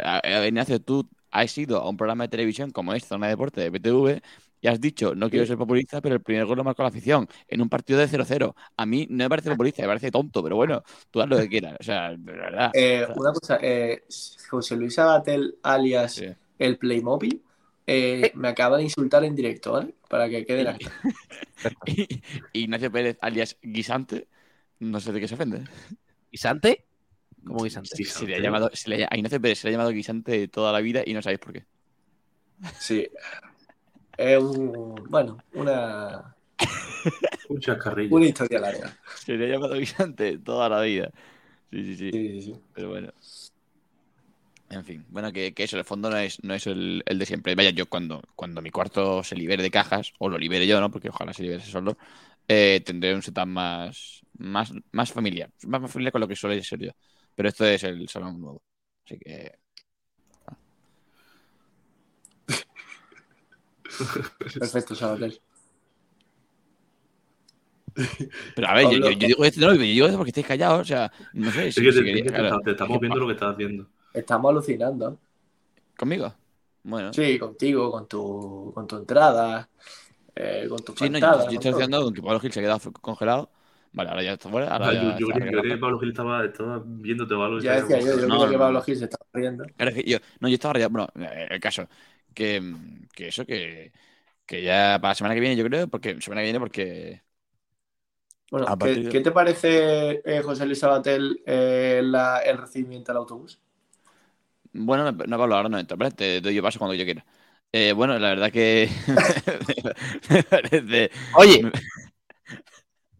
Ignacio, tú has ido a un programa de televisión como es Zona de Deporte de BTV y has dicho, no quiero ser populista, pero el primer gol lo marcó la afición en un partido de 0-0. A mí no me parece populista, me parece tonto, pero bueno, tú haz lo que quieras. O sea, de verdad. Eh, una cosa, eh, José Luis Abatel, alias el Playmobil, eh, me acaba de insultar en directo, ¿vale? Para que quede la. Ignacio Pérez, alias Guisante, no sé de qué se ofende. ¿Guisante? como guisante. Se le ha llamado, se le a Ignacio Pérez se le ha llamado guisante toda la vida y no sabéis por qué. Sí. Es un. Bueno, una. un Una historia larga. Se le ha llamado guisante toda la vida. Sí, sí, sí. Sí, sí, sí. Pero bueno. En fin, bueno, que, que eso, el fondo no es, no es el, el de siempre. Vaya, yo cuando, cuando mi cuarto se libere de cajas, o lo libere yo, ¿no? Porque ojalá se libere solo, eh, tendré un setup más, más, más familiar. Más, más familiar con lo que suele ser yo. Pero esto es el salón nuevo. Así que. Perfecto, Sabatel. Pero a ver, yo, Pablo, yo- yo digo esto, no, yo digo esto porque estáis callados, o sea, no sé. Es Si, que si te, queréis- es que te- claro. te estamos viendo lo que estás haciendo. Estamos alucinando. ¿Conmigo? Bueno. Sí, contigo, con tu, con tu entrada, eh, con tu Sí, no, yo, estoy haciendo con que Pablo Gil se ha quedado congelado. Vale, ahora ya está fuera. Ahora Ah, ya yo, yo creía que Pablo Gil estaba, estaba viéndote o algo. Ya decía yo, yo No, creo que Pablo. Gil se está riendo. Claro, es que yo, no, yo estaba rayado. Bueno, eh, el caso, que, que eso, que, que ya para la semana que viene, yo creo, porque semana que viene, porque. Bueno, ¿qué, partir de- qué te parece, eh, José Luis Sabatel, eh, la- el recibimiento al autobús? Bueno, no, Pablo, ahora no entro, ¿vale? Te doy yo paso cuando yo quiera. Eh, bueno, la verdad que. me parece. Oye.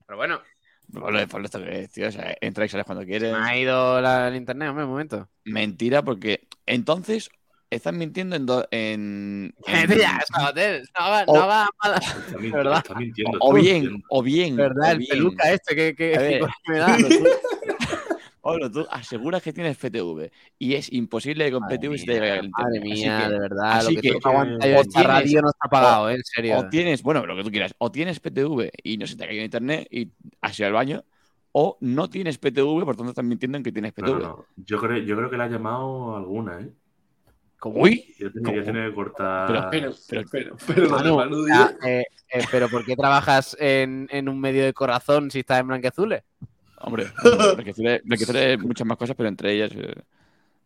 Pero bueno, Pablo, esto que es, tío, o sea, entra y sales cuando quieres. me ha ido la- el internet, hombre, un momento. Mentira, porque entonces estás mintiendo en. do- en, en- Tía, no O- no haga mala- Está mintiendo. ¿Verdad? Está mintiendo. o está bien, mintiendo. o bien. ¿Verdad? o El bien. peluca este que, que, A ver. que me da. Pablo, tú, aseguras que tienes PTV y es imposible que con Madre PTV se te llegue el Madre mía, que- de verdad. así lo que, que- tú aguantas yo o esta tienes- radio no está pagado, ¿eh? en serio. O tienes, bueno, lo que tú quieras, o tienes PTV y no se te ha caído internet y has ido al baño, o no tienes PTV, por tanto estás mintiendo en que tienes PTV. no, no. Yo, creo, yo creo que le ha llamado alguna, ¿eh? ¿Cómo? Uy, tiene, ¿Cómo? ya tiene que cortar. Pero- Pero, pero- pero, pero, lo de Manu, Manu ya, Díaz- eh, eh, pero ¿por qué trabajas en, en un medio de corazón si estás en Blanqueazules? hombre, Blanqueazules Blanqueazules muchas más cosas, pero entre ellas. eh,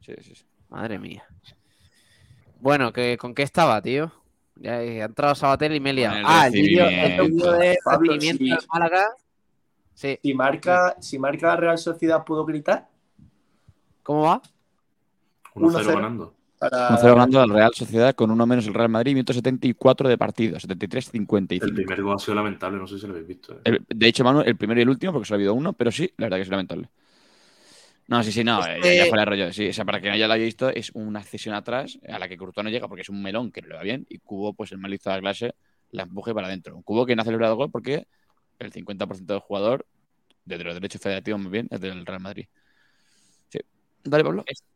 sí, sí, sí. Madre mía. Bueno, ¿que, ¿con qué estaba, tío? Ya he entrado Sabatel y me he liado. Con el ah, el vídeo de recibimiento sí. del Málaga. Sí, Si marca, si marca Real Sociedad pudo gritar ¿cómo va? 1-0 1-0. ganando. Para 1-0 ganando al Real Sociedad con uno menos el Real Madrid, minuto 74 de partido, El 73-55. primer gol ha sido lamentable, no sé si lo habéis visto. ¿eh? El- de hecho, Manu, el primero y el último, porque solo ha habido uno, pero sí, la verdad que es lamentable. No, sí, sí, no, eh, Este- ya fuera de rollo. Sí, o sea, para quien haya lo haya visto, es una cesión atrás a la que Courtois no llega porque es un melón que no le va bien y Cubo, pues el malizo de la clase, la empuje para adentro. Un Cubo que no ha celebrado gol porque el 50% del jugador, desde los derechos federativos muy bien, es del Real Madrid. Sí. Dale, Pablo. Este,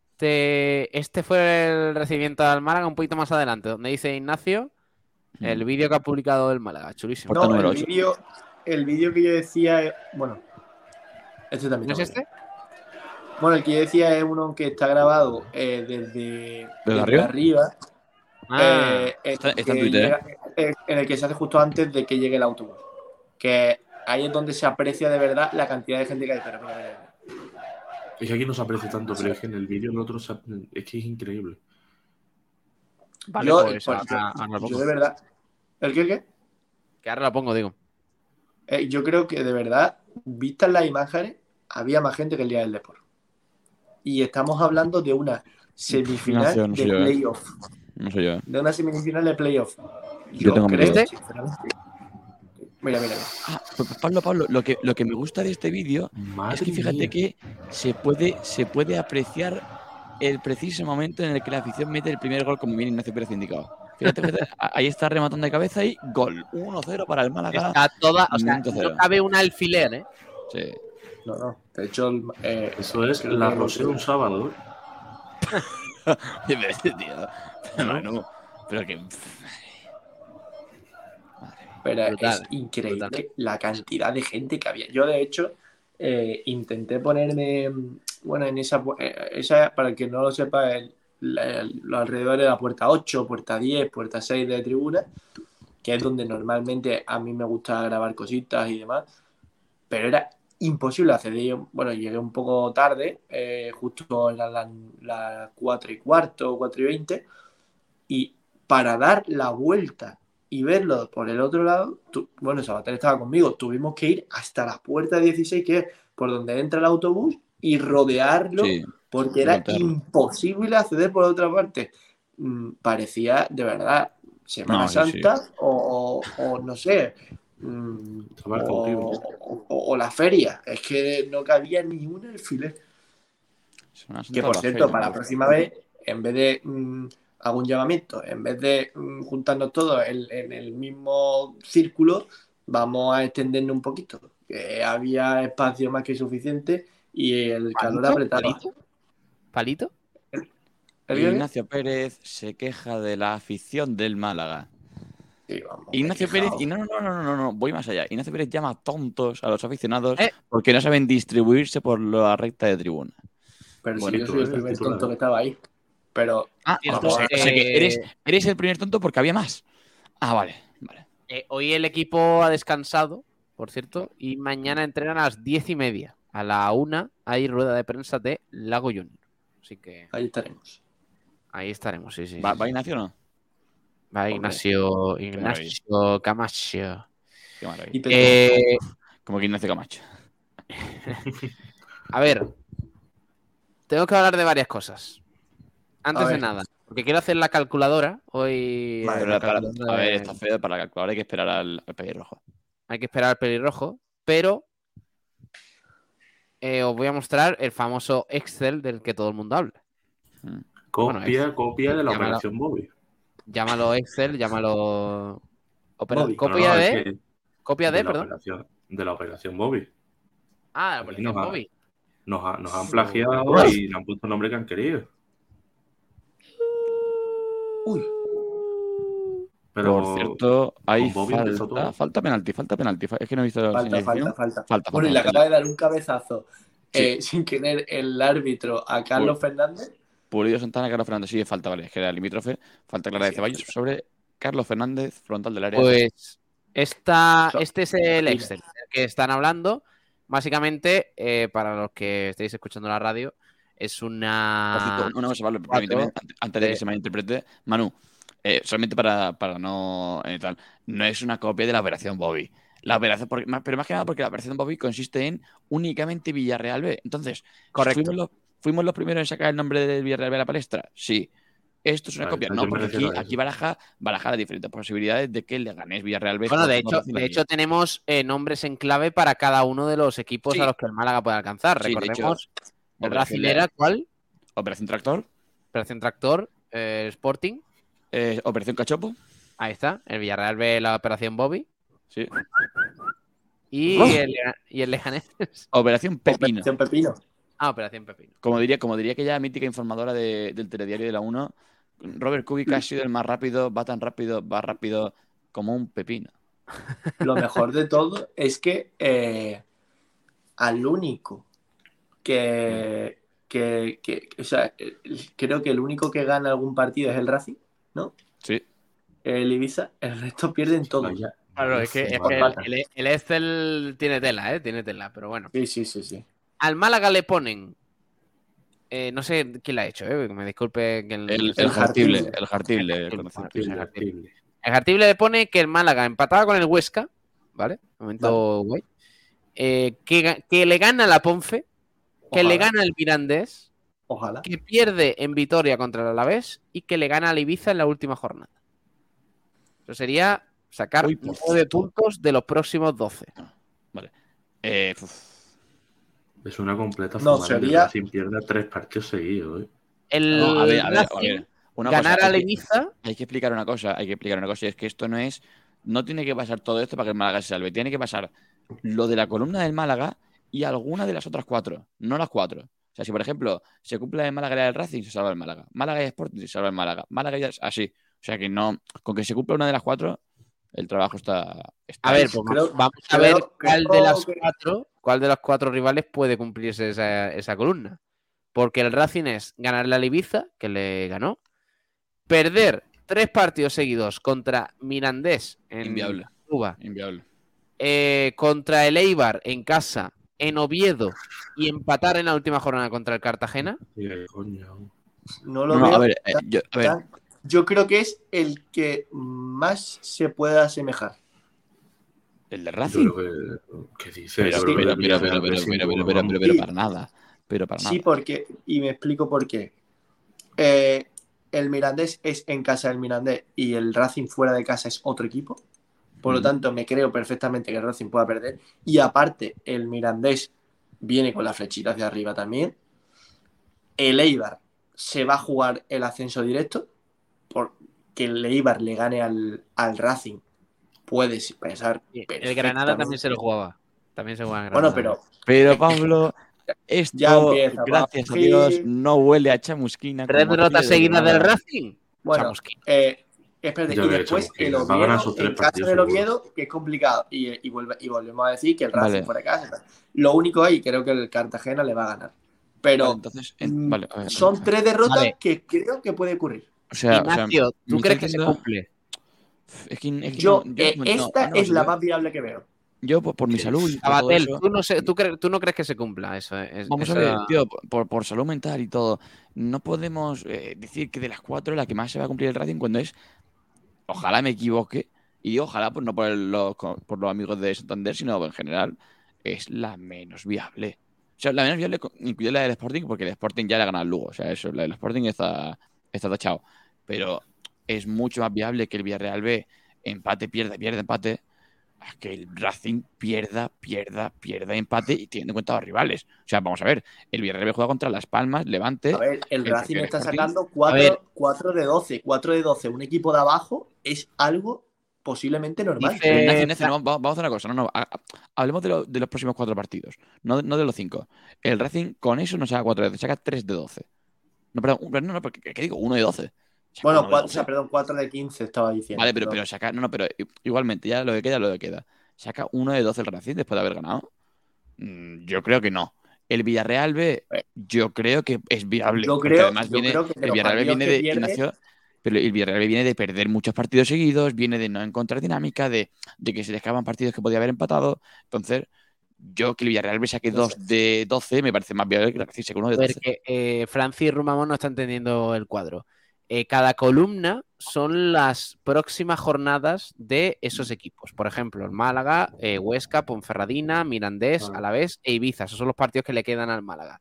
este fue el recibimiento al Málaga un poquito más adelante, donde dice Ignacio el vídeo que ha publicado el Málaga. Chulísimo. No, número el vídeo, el vídeo que yo decía, es- bueno, este también. ¿No es este? Bueno, el que yo decía es uno que está grabado eh, desde, desde arriba? arriba, Ah, eh, en, está- en que Twitter, llega- eh, en el que se hace justo antes de que llegue el autobús. Que ahí es donde se aprecia de verdad la cantidad de gente que hay. Pero, mira. Es que aquí no se aprecia tanto, pero es que en el vídeo en otro se- es que es increíble. vale, yo, pues, pues, lo yo de verdad. ¿El qué, el qué? Que ahora lo pongo, digo. Eh, yo creo que de verdad, vistas las imágenes, había más gente que el día del deporte. Y estamos hablando de una semifinal Ignacio, no sé de yo, eh. playoff. No sé yo. eh. De una semifinal de playoff. Yo Yo, tengo creo, miedo. Mira, mira, mira. Ah, Pablo, Pablo, lo que, lo que me gusta de este vídeo Es que fíjate mía. que se puede, se puede apreciar el preciso momento en el que la afición mete el primer gol, como bien Ignacio Pérez ha indicado. Fíjate, fíjate, a- ahí está rematando de cabeza y gol. 1-0 para el Málaga. Está toda, o sea, no cabe un alfiler, ¿eh? Sí. No, no. De hecho, el- eh, Eso es la Rosé un sábado. ¿eh? Oye, pero tío. Manu, pero que. Pero Brutal, es increíble brutal. la cantidad de gente que había. Yo, de hecho, eh, intenté ponerme, mm, bueno, en esa, eh, esa para el que no lo sepa, el- la- el- los alrededores de la puerta 8, puerta 10, puerta 6 de tribuna, que es donde normalmente a mí me gusta grabar cositas y demás, pero era imposible acceder. Bueno, llegué un poco tarde, eh, justo eran las las 4 y cuarto, 4 y 20, y para dar la vuelta y verlo por el otro lado, tú- bueno, Sabater estaba conmigo, tuvimos que ir hasta la puerta 16, que es por donde entra el autobús, y rodearlo, Sí. porque era imposible acceder por otra parte. Mm, parecía, de verdad, Semana No, sí, Santa O, o- o no sé, mm, o, la feria. Es que no cabía ni un alfiler. Que por cierto, para la próxima vez, en vez de mm, algún llamamiento, en vez de mm, juntarnos todos en, el mismo círculo, vamos a extendernos un poquito. Que había espacio más que suficiente y el calor apretaba. ¿Palito? Ignacio Pérez se queja de la afición del Málaga. Ignacio Pérez, y no, no, no, no, no, voy más allá. Ignacio Pérez llama tontos a los aficionados eh. porque no saben distribuirse por la recta de tribuna. Pero si yo soy el primer tonto que estaba ahí. Pero. Ah, eres, eres, el primer tonto porque había más. Ah, vale, vale. Eh, hoy el equipo ha descansado, por cierto, y mañana entrenan a las diez y media. A la una hay rueda de prensa de Lago Junior. Así que. Ahí estaremos. Ahí estaremos, sí, sí. ¿Va, ¿va Ignacio o no? Va Ignacio, Ignacio Camacho. Eh, Como que Ignacio Camacho. a ver, tengo que hablar de varias cosas. Antes de nada, porque quiero hacer la calculadora hoy. a ver, está feo para la calculadora, hay que esperar al, pelirrojo. Hay que esperar al pelirrojo, pero eh, os voy a mostrar el famoso Excel del que todo el mundo habla. Hmm. Copia, copia de la operación Bobby. Llámalo Excel, llámalo. copia de. copia de, perdón. de la operación Bobby. Ah, la operación Bobby. nos, han plagiado y nos han puesto el nombre que han querido. Uy. Pero Por cierto, hay falta, falta penalti, falta penalti. Es que no he visto falta, falta, falta, falta. Bueno, y le acaba de dar un cabezazo eh, sin querer el árbitro a Carlos Fernández Pulido Santana, Carlos Fernández. Sí, falta, vale, es que era limítrofe. Falta clara de Ceballos sobre Carlos Fernández, frontal del área. Pues esta, este es el Excel que están hablando. Básicamente, eh, para los que estéis escuchando la radio, es una. Una cosa, vale, permíteme, antes de que se me interprete, Manu, eh, solamente para, para no. Eh, tal, no es una copia de la operación Bobby. La operación, pero más que nada porque la operación Bobby consiste en únicamente Villarreal B. Entonces, correcto. ¿Fuimos los primeros en sacar el nombre del Villarreal a la palestra? Sí. Esto es una copia. No, porque aquí, aquí baraja, baraja, las diferentes posibilidades de que le ganes Villarreal B. Bueno, de hecho, de hecho tenemos eh, nombres en clave para cada uno de los equipos a los que el Málaga puede alcanzar. Recordemos, el Racing era ¿cuál? Operación Tractor. Operación Tractor, eh, Sporting. Eh, Operación Cachopo. Ahí está, el Villarreal B, la Operación Bobby. Sí. Y, el, y el Leganés. Operación Pepino. Operación Pepino. Ah, Operación Pepino. Como diría, como diría aquella mítica informadora del telediario de la 1, Robert Kubica ha sido el más rápido, va tan rápido, va rápido como un pepino. Lo mejor de todo es que eh, al único que, que, o sea, creo que el único que gana algún partido es el Racing, ¿no? Sí. El Ibiza, el resto pierden todo. Claro, es que, el, el, Excel tiene tela, ¿eh? Tiene tela, pero bueno. Sí, sí, sí, sí. Al Málaga le ponen. Eh, no sé quién la ha hecho, eh, me disculpe. Que el, el, el Jartible. El Jartible. El Jartible le pone que el Málaga empataba con el Huesca. ¿Vale? Momento guay. Eh, que, le gana la Ponfe. Que le gana el Mirandés. Ojalá. Que pierde en Vitoria contra el Alavés. Y que le gana al Ibiza en la última jornada. Eso sería sacar nueve puntos de los próximos 12. Vale. Eh, es una completa no, sería... sin pierda tres partidos seguidos. ¿eh? El a ver, a ver, a ver. ganar a Ibiza. Hay que explicar una cosa, hay que explicar una cosa, y es que esto no es. No tiene que pasar todo esto para que el Málaga se salve. Tiene que pasar lo de la columna del Málaga y alguna de las otras cuatro, no las cuatro. O sea, si por ejemplo se cumple el Málaga el Racing, se salva el Málaga. Málaga y Sporting, se salva el Málaga. Málaga y así. O sea que no, con que se cumpla una de las cuatro, el trabajo está. a ver, pues vamos a ver cuál de las cuatro cuál de los cuatro rivales puede cumplirse esa, columna. Porque el Racing es ganarle a Ibiza, que le ganó, perder tres partidos seguidos contra Mirandés en Inviable. Cuba, Inviable. Eh, contra el Eibar en casa, en Oviedo, y empatar en la última jornada contra el Cartagena. No lo veo. Eh, yo, a ver. yo creo que es el que más se puede asemejar. ¿El de Racing? ¿Qué dices? Pero, pero, pero, pero, pero, pero, pero, para nada. Pero para sí, porque, y me explico por qué. Eh, el Mirandés es en casa del Mirandés y el Racing fuera de casa es otro equipo. Por lo tanto, me creo perfectamente que el Racing pueda perder. Y aparte, el Mirandés viene con la flechita hacia arriba también. el Eibar se va a jugar el ascenso directo, porque el Eibar le gane al, al Racing, puedes pensar. El Granada también se lo jugaba. También se juega en Bueno, pero. Pero Pablo, esto, gracias a Dios, no huele a chamusquina. ¿Tres derrotas seguidas del Racing? Bueno, eh, espérate, y después el Oviedo, en casa del Oviedo, que es complicado, y, y, volvemos a decir que el Racing fuera de casa. Lo único ahí, creo que el Cartagena le va a ganar. Pero entonces, mm, son tres derrotas que creo que puede ocurrir. O sea, Ignacio, ¿tú crees que se cumple? Es que, yo, eh, esta es la más viable que veo. Yo, por, mi salud. Abatel, ¿tú, no tú, no crees que se cumpla eso? Vamos a ver, tío, por, por, salud mental y todo. No podemos eh, decir que de las cuatro la que más se va a cumplir el Racing cuando es. Ojalá me equivoque. Y ojalá, pues no por, los, por los amigos de Santander, sino en general, es la menos viable. O sea, la menos viable incluye la del Sporting, porque el Sporting ya le ha ganado al Lugo. O sea, eso, la del Sporting está, está tachado. Pero es mucho más viable que el Villarreal B empate, pierde, pierde, empate que el Racing pierda, pierda, pierda empate y teniendo en cuenta los rivales. O sea, vamos a ver, el Villarreal juega contra Las Palmas, Levante. A ver, el, Racing está sacando 4, de 12. 4 de 12. Un equipo de abajo es algo posiblemente normal. vamos a hacer una cosa. No, no, hablemos de, de, los próximos cuatro partidos, no, no, de los cinco. El Racing con eso no saca 4 de 12, saca 3 de 12. No, perdón, no, no, ¿qué digo? 1 de 12. Bueno, o sea, perdón, 4 de 15 estaba diciendo. Vale, pero, pero saca. No, no, pero igualmente, ya lo que queda, lo que queda. ¿Saca 1 de 12 el Racing después de haber ganado? Mm, yo creo que no. El Villarreal B, eh. yo creo que es viable. Yo creo, además viene, el Villarreal B viene de. pero el Villarreal B viene de perder muchos partidos seguidos, viene de no encontrar dinámica, de, de que se escapan partidos que podía haber empatado. Entonces, yo que el Villarreal B saque 2 de 12 me parece más viable que el Racing saque 1 de 12. Porque eh, Francis Rumamón no está entendiendo el cuadro. Eh, cada columna son las próximas jornadas de esos equipos. Por ejemplo, el Málaga, eh, Huesca, Ponferradina, Mirandés, Alavés e Ibiza. Esos son los partidos que le quedan al Málaga.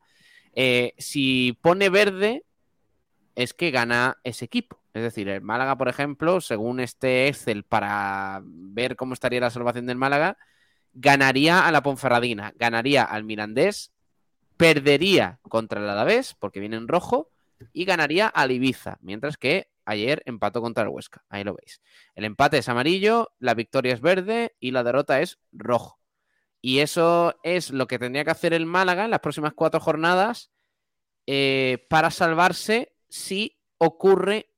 Eh, si pone verde, es que gana ese equipo. Es decir, el Málaga, por ejemplo, según este Excel para ver cómo estaría la salvación del Málaga, ganaría a la Ponferradina, ganaría al Mirandés, perdería contra el Alavés, porque viene en rojo, y ganaría al Ibiza, mientras que ayer empató contra el Huesca. Ahí lo veis. El empate es amarillo, la victoria es verde y la derrota es rojo. Y eso es lo que tendría que hacer el Málaga en las próximas cuatro jornadas eh, para salvarse si ocurre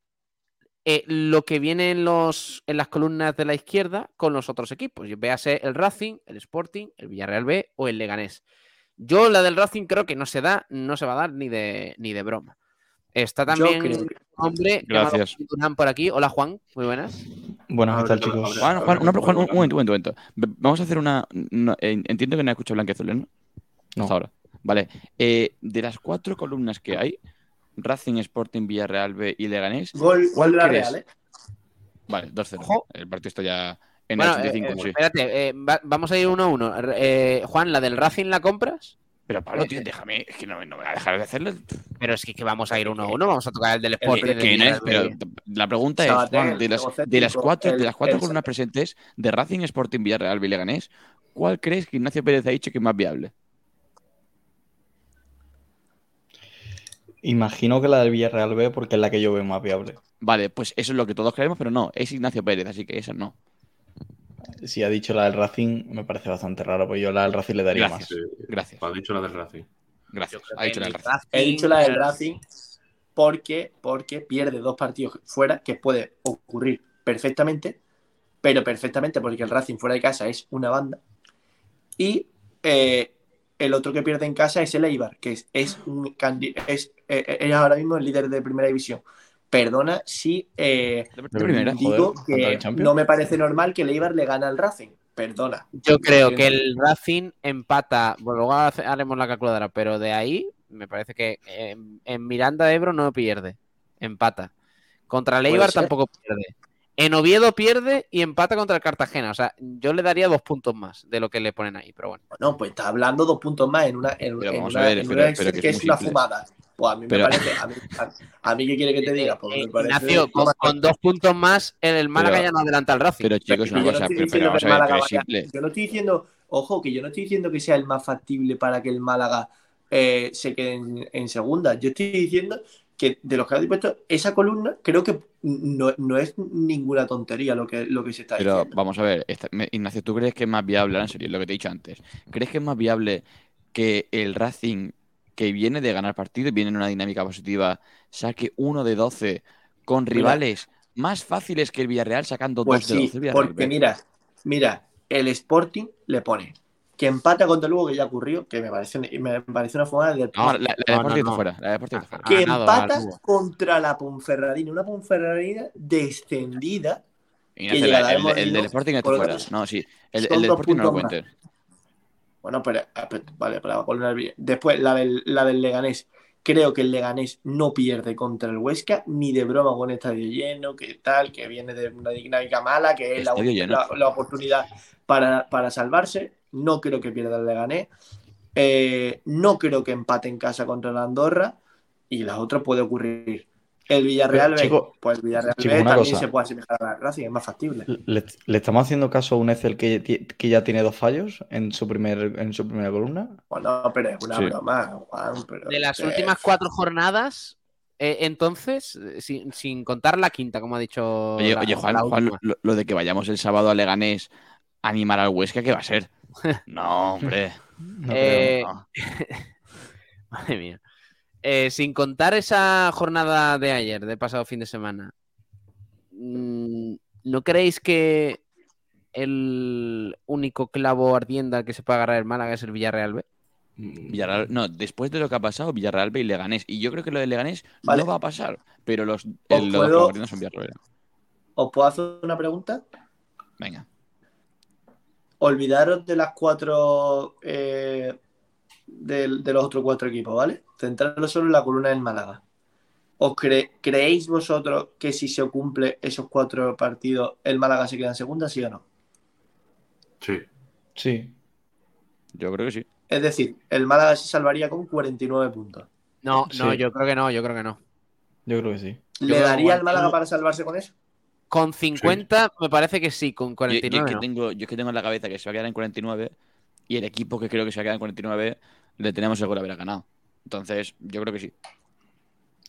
eh, lo que viene en, los, en las columnas de la izquierda con los otros equipos. Véase el Racing, el Sporting, el Villarreal B o el Leganés. Yo la del Racing creo que no se da, no se va a dar ni de, ni de broma. Está también un hombre Gracias. por aquí. Hola Juan, muy buenas. Buenas, ¿qué tal chicos? Juan, Juan, un momento, un momento, Vamos a hacer una... entiendo que no ha escuchado Blanquezul, ¿no? No. Hasta ahora. Vale. Eh, de las cuatro columnas que hay, Racing, Sporting, Villarreal B y Leganés, Gol, ¿cuál crees? Real, ¿eh? Vale, 2-0. El partido está ya en el 85, eh, sí. Espérate, eh, vamos a ir uno a uno. Juan, ¿la del Racing la compras? Pero Pablo, tío, déjame, es que no, me voy a dejar de hacerlo. Pero es que, vamos a ir uno a uno, vamos a tocar el del Sport. pero la pregunta es, Juan, de las, de las cuatro, de las cuatro columnas presentes de Racing Sporting Villarreal Leganés, ¿cuál crees que Ignacio Pérez ha dicho que es más viable? Imagino que la del Villarreal B porque es la que yo veo más viable. Vale, pues eso es lo que todos creemos, pero no, es Ignacio Pérez, así que esa no si ha dicho la del Racing, me parece bastante raro, pues yo la del Racing le daría más. Gracias. Ha dicho la del Racing. Gracias. Ha dicho la del Racing. He dicho la del Racing porque, porque pierde dos partidos fuera, que puede ocurrir perfectamente, pero perfectamente porque el Racing fuera de casa es una banda. Y eh, el otro que pierde en casa es el Eibar, que es, es, un, es, eh, es ahora mismo el líder de primera división perdona si eh, digo que no me parece normal que el Eibar le gane al Racing. Perdona. Yo creo que el Racing empata, bueno, luego haremos la calculadora, pero de ahí me parece que en, Miranda de Ebro no pierde, empata. Contra el Eibar tampoco pierde. En Oviedo pierde y empata contra el Cartagena. O sea, yo le daría dos puntos más de lo que le ponen ahí, pero bueno. Bueno, pues está hablando dos puntos más en una, en, una, que, es, una fumada. Pues a mí me parece, a mí, ¿qué quiere que te diga? Pues me parece, Ignacio, con, dos puntos más, el Málaga ya no adelanta al Racing. Pero chicos, una cosa, pero, vamos a ver, Yo no estoy diciendo, ojo, que yo no estoy diciendo que sea el más factible para que el Málaga eh, se queden en segunda. Yo estoy diciendo que de los que habéis puesto, esa columna creo que no, es ninguna tontería lo que, lo que se está Pero diciendo. vamos a ver, Ignacio, ¿tú crees que es más viable, en serio, lo que te he dicho antes, ¿crees que es más viable que el Racing que viene de ganar partidos, viene en una dinámica positiva, saque uno de 12 con rivales más fáciles que el Villarreal sacando pues dos de 12? Porque mira, mira, el Sporting le pone que empata contra Lugo, que ya ocurrió, que me parece, me parece una fumada de. No, la, la, de fuera, la fuera. Que empata contra la Ponferradina, una Ponferradina descendida. que el, el, del Sporting está fuera. No, sí. El, el del Sporting no lo cuentes. Bueno, pero, ah, vale, para poner Después, la del, la del Leganés. Creo que el Leganés no pierde contra el Huesca, ni de broma con estadio lleno, que tal, que viene de una dinámica mala, que es la, la, oportunidad para, para salvarse. No creo que pierda el Leganés, eh, no creo que empate en casa contra la Andorra. Y las otras puede ocurrir. El Villarreal pues el Villarreal también se puede asemejar a la Racing, es más factible. ¿Le, estamos haciendo caso a un Excel que, que, ya tiene dos fallos en su primer en su primera columna? Bueno, pero es una broma, Juan. de las últimas cuatro jornadas, eh, entonces, sin, contar la quinta, como ha dicho. Oye, oye Juan, lo, lo, de que vayamos el sábado a Leganés a animar al Huesca, ¿qué va a ser? No, hombre. Eh, madre mía. Eh, sin contar esa jornada de ayer, de pasado fin de semana, mm, ¿no creéis que el único clavo ardienda que se puede agarrar el Málaga es el Villarreal B? Mm, Villarreal, no, después de lo que ha pasado, Villarreal B y Leganés. Y yo creo que lo de Leganés no va a pasar, pero los, el, los son Villarreal. ¿Os puedo hacer una pregunta? Venga olvidaros de las cuatro eh, de, los otros cuatro equipos, ¿vale? Centraros solo en la columna del Málaga. ¿Os creéis vosotros que si se cumple esos cuatro partidos, el Málaga se queda en segunda, sí o no? Sí. Sí. Yo creo que sí. Es decir, el Málaga se salvaría con 49 puntos. No, no, yo creo que no, yo creo que no. Yo creo que sí. ¿Le daría al Málaga para salvarse con eso? Con 50 me parece que sí, con 49. Yo, es que tengo, yo que tengo en la cabeza que se va a quedar en 49 y el equipo que creo que se va a quedar en 49 le tenemos seguro haber ganado. Entonces, yo creo que sí.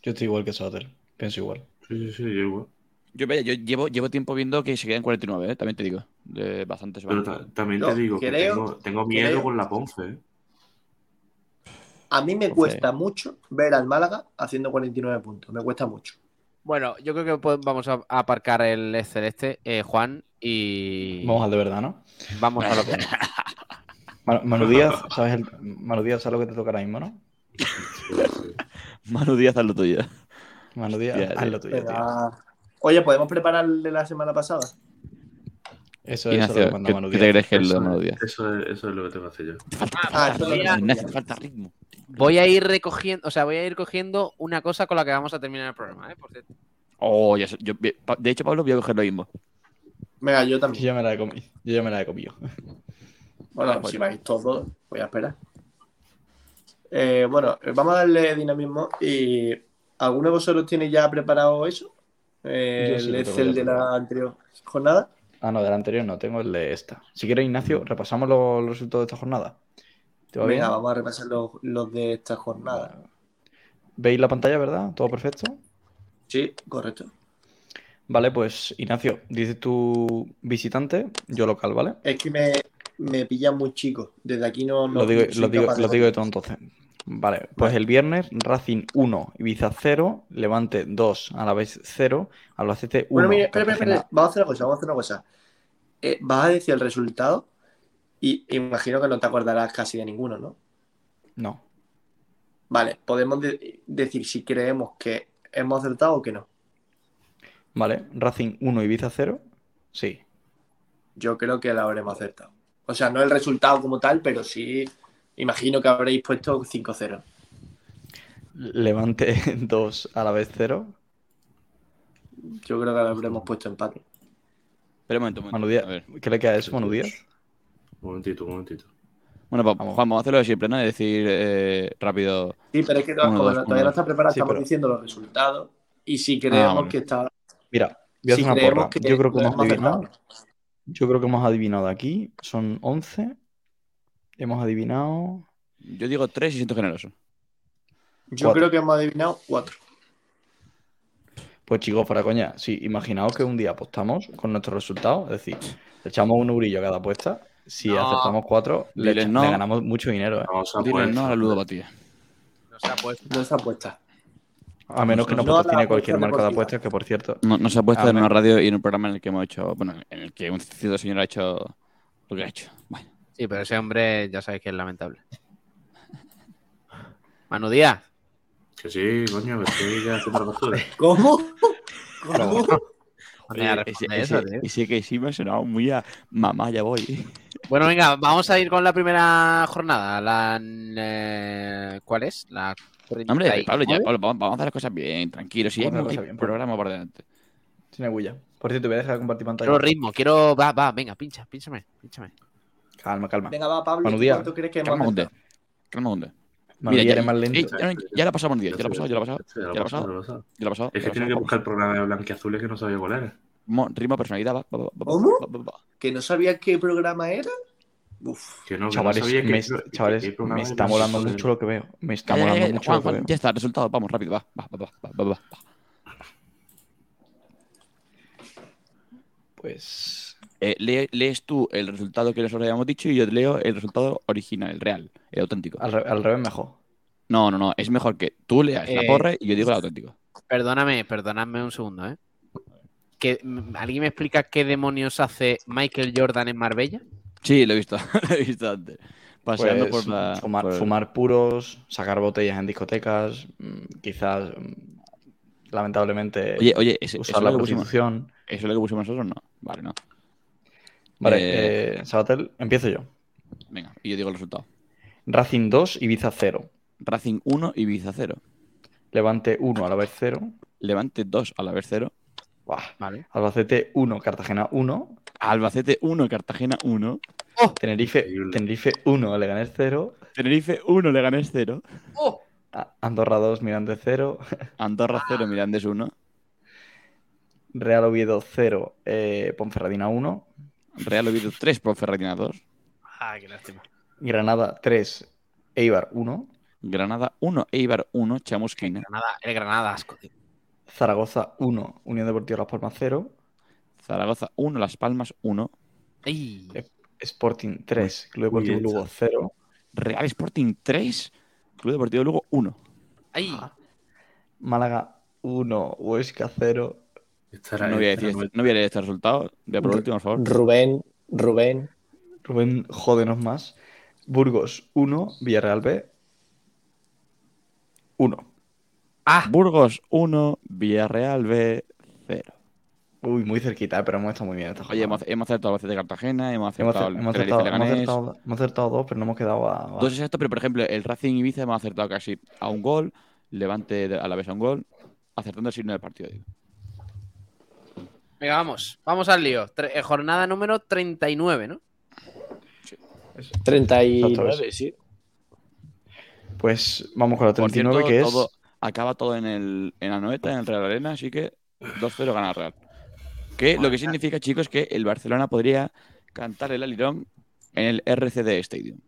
Yo estoy igual que Soter, pienso igual. Sí, sí, sí, yo igual. Yo, yo llevo, llevo tiempo viendo que se queda en 49, ¿eh? también te digo. De bastante Pero también te digo que tengo, miedo con la Ponce. ¿eh? A mí me cuesta mucho ver al Málaga haciendo 49 puntos. Me cuesta mucho. Bueno, yo creo que vamos a aparcar el celeste, eh, Juan, y. Vamos al de verdad, ¿no? Vamos a lo que. Manu Díaz, ¿sabes, el... Manu Díaz, ¿sabes lo que te toca ahora mismo, no? Manu Díaz, haz lo tuyo. Manu Díaz, haz lo tuyo. Oye, ¿podemos preparar el de la semana pasada? Eso, es lo que manda Manu Díaz. ¿Qué te crees que es lo de Manu Díaz? Eso es, eso es lo que tengo que hacer yo. Falta, ah, falta, falta ritmo. Voy a ir recogiendo, o sea, voy a ir cogiendo una cosa con la que vamos a terminar el programa, ¿eh? Por cierto. Oh, ya yo, de hecho, Pablo, voy a coger lo mismo. Venga, yo también. Yo ya me la he comido. Yo ya me la he comido. Bueno, pues si vais todos, voy a esperar. Eh, bueno, vamos a darle dinamismo y ¿alguno de vosotros tiene ya preparado eso? Eh, el de la anterior jornada. Ah, no, de la anterior no, tengo el de esta. Si quieres, Ignacio, repasamos los resultados de esta jornada. Venga, vamos a repasar los, de esta jornada. ¿Veis la pantalla, verdad? ¿Todo perfecto? Sí, correcto. Vale, pues Ignacio, dice tu visitante, yo local, ¿vale? Es que me, me pilla muy chico. Desde aquí no. lo digo, lo digo, lo digo de todo entonces. Vale, pues el viernes Racing 1, Ibiza 0, Levante 2, a la vez 0, Albacete 1. Bueno, mire, espera, espera, espera, vamos a hacer una cosa, vamos a hacer una cosa. Eh, ¿Vas a decir el resultado? Y imagino que no te acordarás casi de ninguno, ¿no? No. Vale, podemos decir si creemos que hemos acertado o que no. Vale, Racing 1, Ibiza 0, sí. Yo creo que la habremos acertado. O sea, no el resultado como tal, pero sí, imagino que habréis puesto 5-0. Levante 2 a la vez 0. Yo creo que habremos puesto empate. Pero un momento, un momento. ¿Qué le queda a eso, Manu Díaz? Un momentito, un momentito. Bueno, pues, vamos. Juan, vamos a hacerlo de siempre, ¿no? Es decir, eh, rápido. Sí, pero es que todavía no está preparado, estamos diciendo los resultados. Y si creemos ah, que está. Mira, voy a hacer una porra. Yo creo que hemos adivinado. Yo creo que hemos adivinado aquí. Son 11. Hemos adivinado. Yo digo 3 y siento generoso. Yo Cuatro. creo que hemos adivinado 4. Pues chicos, para coña, sí, imaginaos que un día apostamos con nuestros resultados, es decir, le echamos un eurillo a cada apuesta. Si No. acertamos cuatro, le, Diles echa- no. le ganamos mucho dinero. ¿eh? Vamos a Dile poner- no a la ludopatía. No se ha puesto. No está puesta. A menos que nos No patrocine cualquier marca de apuestas, que por cierto. No, no se ha puesto en una radio y en un programa en el que hemos hecho, bueno, en el que un cierto señor ha hecho lo que ha hecho. Bueno, Sí, pero ese hombre ya sabéis que es lamentable. Manu Díaz. Que sí, coño, que estoy ya haciendo la costura. ¿Cómo? ¿Cómo? No Oye, ese, eso, ese que sí me ha sonado muy a mamá, ya voy. Bueno, venga, vamos a ir con la primera jornada. La, eh, ¿Cuál es? La Hombre, 39. Pablo, ya, Pablo, vamos, a hacer las cosas bien, tranquilo. Si hay bien, programa por delante. Sin bulla. Por cierto, voy a dejar de compartir pantalla. Quiero ritmo, quiero. Va, va, venga, pincha, pínchame, pínchame. Calma, calma. Venga, va, Pablo. Manu ¿tú Díaz. ¿Cuánto crees que Calma, Hunde. Calma, Hunde. Mira, ya más lento. Ey, ya, ya lo ha pasado, Manu Díaz, ya lo ha pasado, ya lo ha pasado. Ya lo ha pasado. ya lo ha pasado. Es que tiene que buscar el programa de Blanquiazules que no sabía cuál era. Mo- Ritmo, personalidad, va, va, ¿Cómo? ¿Que no sabía qué programa era? Uf. Que no, que Chavales, no me, que, que- chavales, que programa me de está molando mucho lo que veo. Me está ya, molando ya, mucho Juan, lo que Juan, veo. ya está, resultado, vamos, rápido, va, va, va, va, va, va, va. Pues. Eh, lee- lees tú el resultado que nosotros habíamos dicho y yo leo el resultado original, el real, el auténtico. Al, re- al revés, mejor. No, no, no, es mejor que tú leas la Eh, porra y yo digo el auténtico. Perdóname, perdóname un segundo, ¿eh? Que, ¿Alguien me explica qué demonios hace Michael Jordan en Marbella? Sí, lo he visto, lo he visto antes. Paseando Pues, por la. fumar, por- fumar puros, sacar botellas en discotecas, mm, quizás, mm, lamentablemente, Oye, oye, ¿es, usar eso, la prostitución. ¿eso es lo que pusimos nosotros? No. Vale, no. Vale, Eh, eh, Sabatel, empiezo yo. Venga, y yo digo el resultado. Racing 2, Ibiza 0. Racing 1, Ibiza 0. Levante 1, a la vez 0. Levante 2 a la vez 0. Vale. Albacete 1, Cartagena 1. Albacete 1, Cartagena 1. Tenerife, Increíble. Tenerife 1, Leganés 0. Tenerife 1, Leganés 0. A- Andorra 2, Mirandés 0. Andorra 0, Mirandés 1. Real Oviedo 0, eh, Ponferradina 1. Real Oviedo 3, Ponferradina 2. Ah, qué lástima. Granada 3, Eibar 1. Granada 1, Eibar 1, Chamusquina. Granada, el Granada, asco, tío. Zaragoza 1, Unión Deportiva Las Palmas 0. Zaragoza 1, Las Palmas 1. Ay, Eh, Sporting 3, Club Deportivo Lugo 0. Real Sporting 3, Club Deportivo Lugo 1. ay. Málaga 1, Huesca 0. Esta era- No voy a decir, este- no voy a leer este resultado. De por último, por favor. Rubén, Rubén. Rubén, jódenos más. Burgos 1, Villarreal B 1. Ah, Burgos 1, Villarreal B 0. Uy, muy cerquita, pero hemos estado muy bien esta Oye, hemos, hemos acertado Albacete Cartagena, hemos acertado acer- el hemos Tenerife acertado, hemos, acertado, hemos acertado dos, pero no hemos quedado a. a- Dos exactos, pero por ejemplo, el Racing Ibiza hemos acertado casi a un gol, Levante de- a la vez a un gol, acertando el signo del partido. digo. venga, vamos. Vamos al lío. Tre- eh, jornada número 39, ¿no? 39, sí. Pues vamos con la Por 39, cierto, que es. todo, acaba todo en, el, en la noeta, en el Real Arena, así que 2-0 gana el Real. Que lo que significa, chicos, que el Barcelona podría cantar el alirón en el RCD Stadium,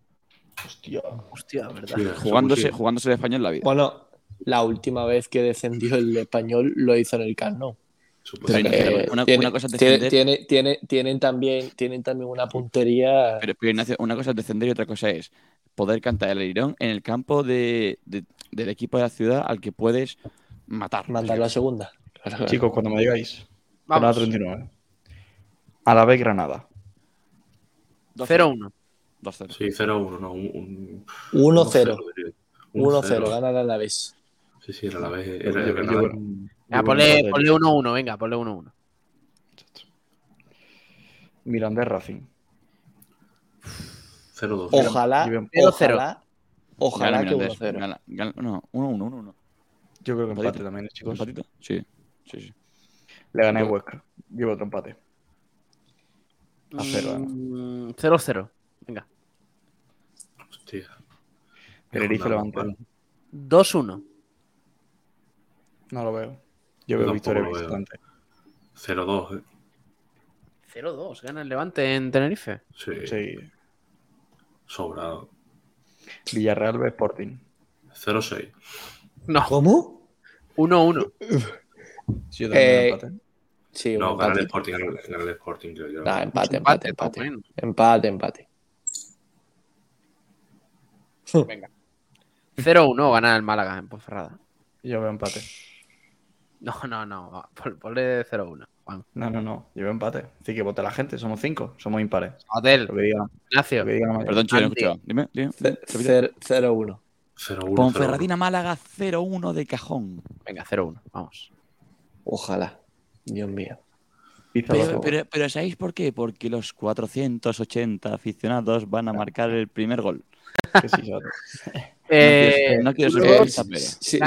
Hostia. Hostia, ¿verdad? Sí, jugándose, jugándose el español la vida. Bueno, la última vez que descendió el español lo hizo en el Camp Nou. Eh, una- tiene- una cosa es tiene- defender- tiene- tiene- tienen, también, tienen también una puntería. Pero, pero, Ignacio, una cosa es descender y otra cosa es poder cantar el alirón en el campo de, de- del equipo de la ciudad al que puedes matar. mandar la segunda. Chicos, cuando me digáis. Vamos. 39. A la vez Granada. 0-1. 2-0. Sí, 0-1, no. Un, un- 1-0. diría. 1-0, gana la Alavés. Sí, sí, era la vez. Era, era ponle, creo que- ponle 1-1, venga, ponle 1-1. Mirandés Racing. 0-2. Ojalá, Yo veo- 0-0. ojalá, ojalá Gana que Mirandés, 1-0. gana- gana- no, 1-1, 1-1. Yo creo que empate Empatito. también, chicos. ¿Empatito? Sí, sí, sí. Le gané a Yo- Huesca. Llevo otro empate. A cero, ¿eh? Mm, 0-0. Venga. Hostia. Tenerife vale. 2-1. No lo veo. Yo Yo veo victoria visitante. 0-2, eh. 0-2. Gana el Levante en Tenerife. Sí, Sí. sobrado. Villarreal ve Sporting. 0-6. No, ¿Cómo? 1-1. Sí, yo también Eh, empate. Sí, No, gana el. Sporting, gana el- Sporting, creo yo. Nah, empate, empate, Empate, empate. Empate, empate. 0-1 gana el Málaga en Ponferrada. Yo veo empate. No, no, no. pon- Ponle 0-1. Juan. No, no, no. Yo empate. Así que vote la gente. Somos cinco. Somos impares. Hotel, Lo que diga, Ignacio. lo que diga la mayoría. Perdón, chico, no escuchado. Dime, dime. Ce- repite. cer- 0-1. 0-1. Ponferradina Málaga 0-1 de cajón. Venga, 0-1. Vamos. Ojalá. Dios mío. Pero, pero, pero ¿sabéis por qué? Porque los 480 aficionados van a marcar el primer gol. Sí. Eh, no quiero ser pero- Sí, sí.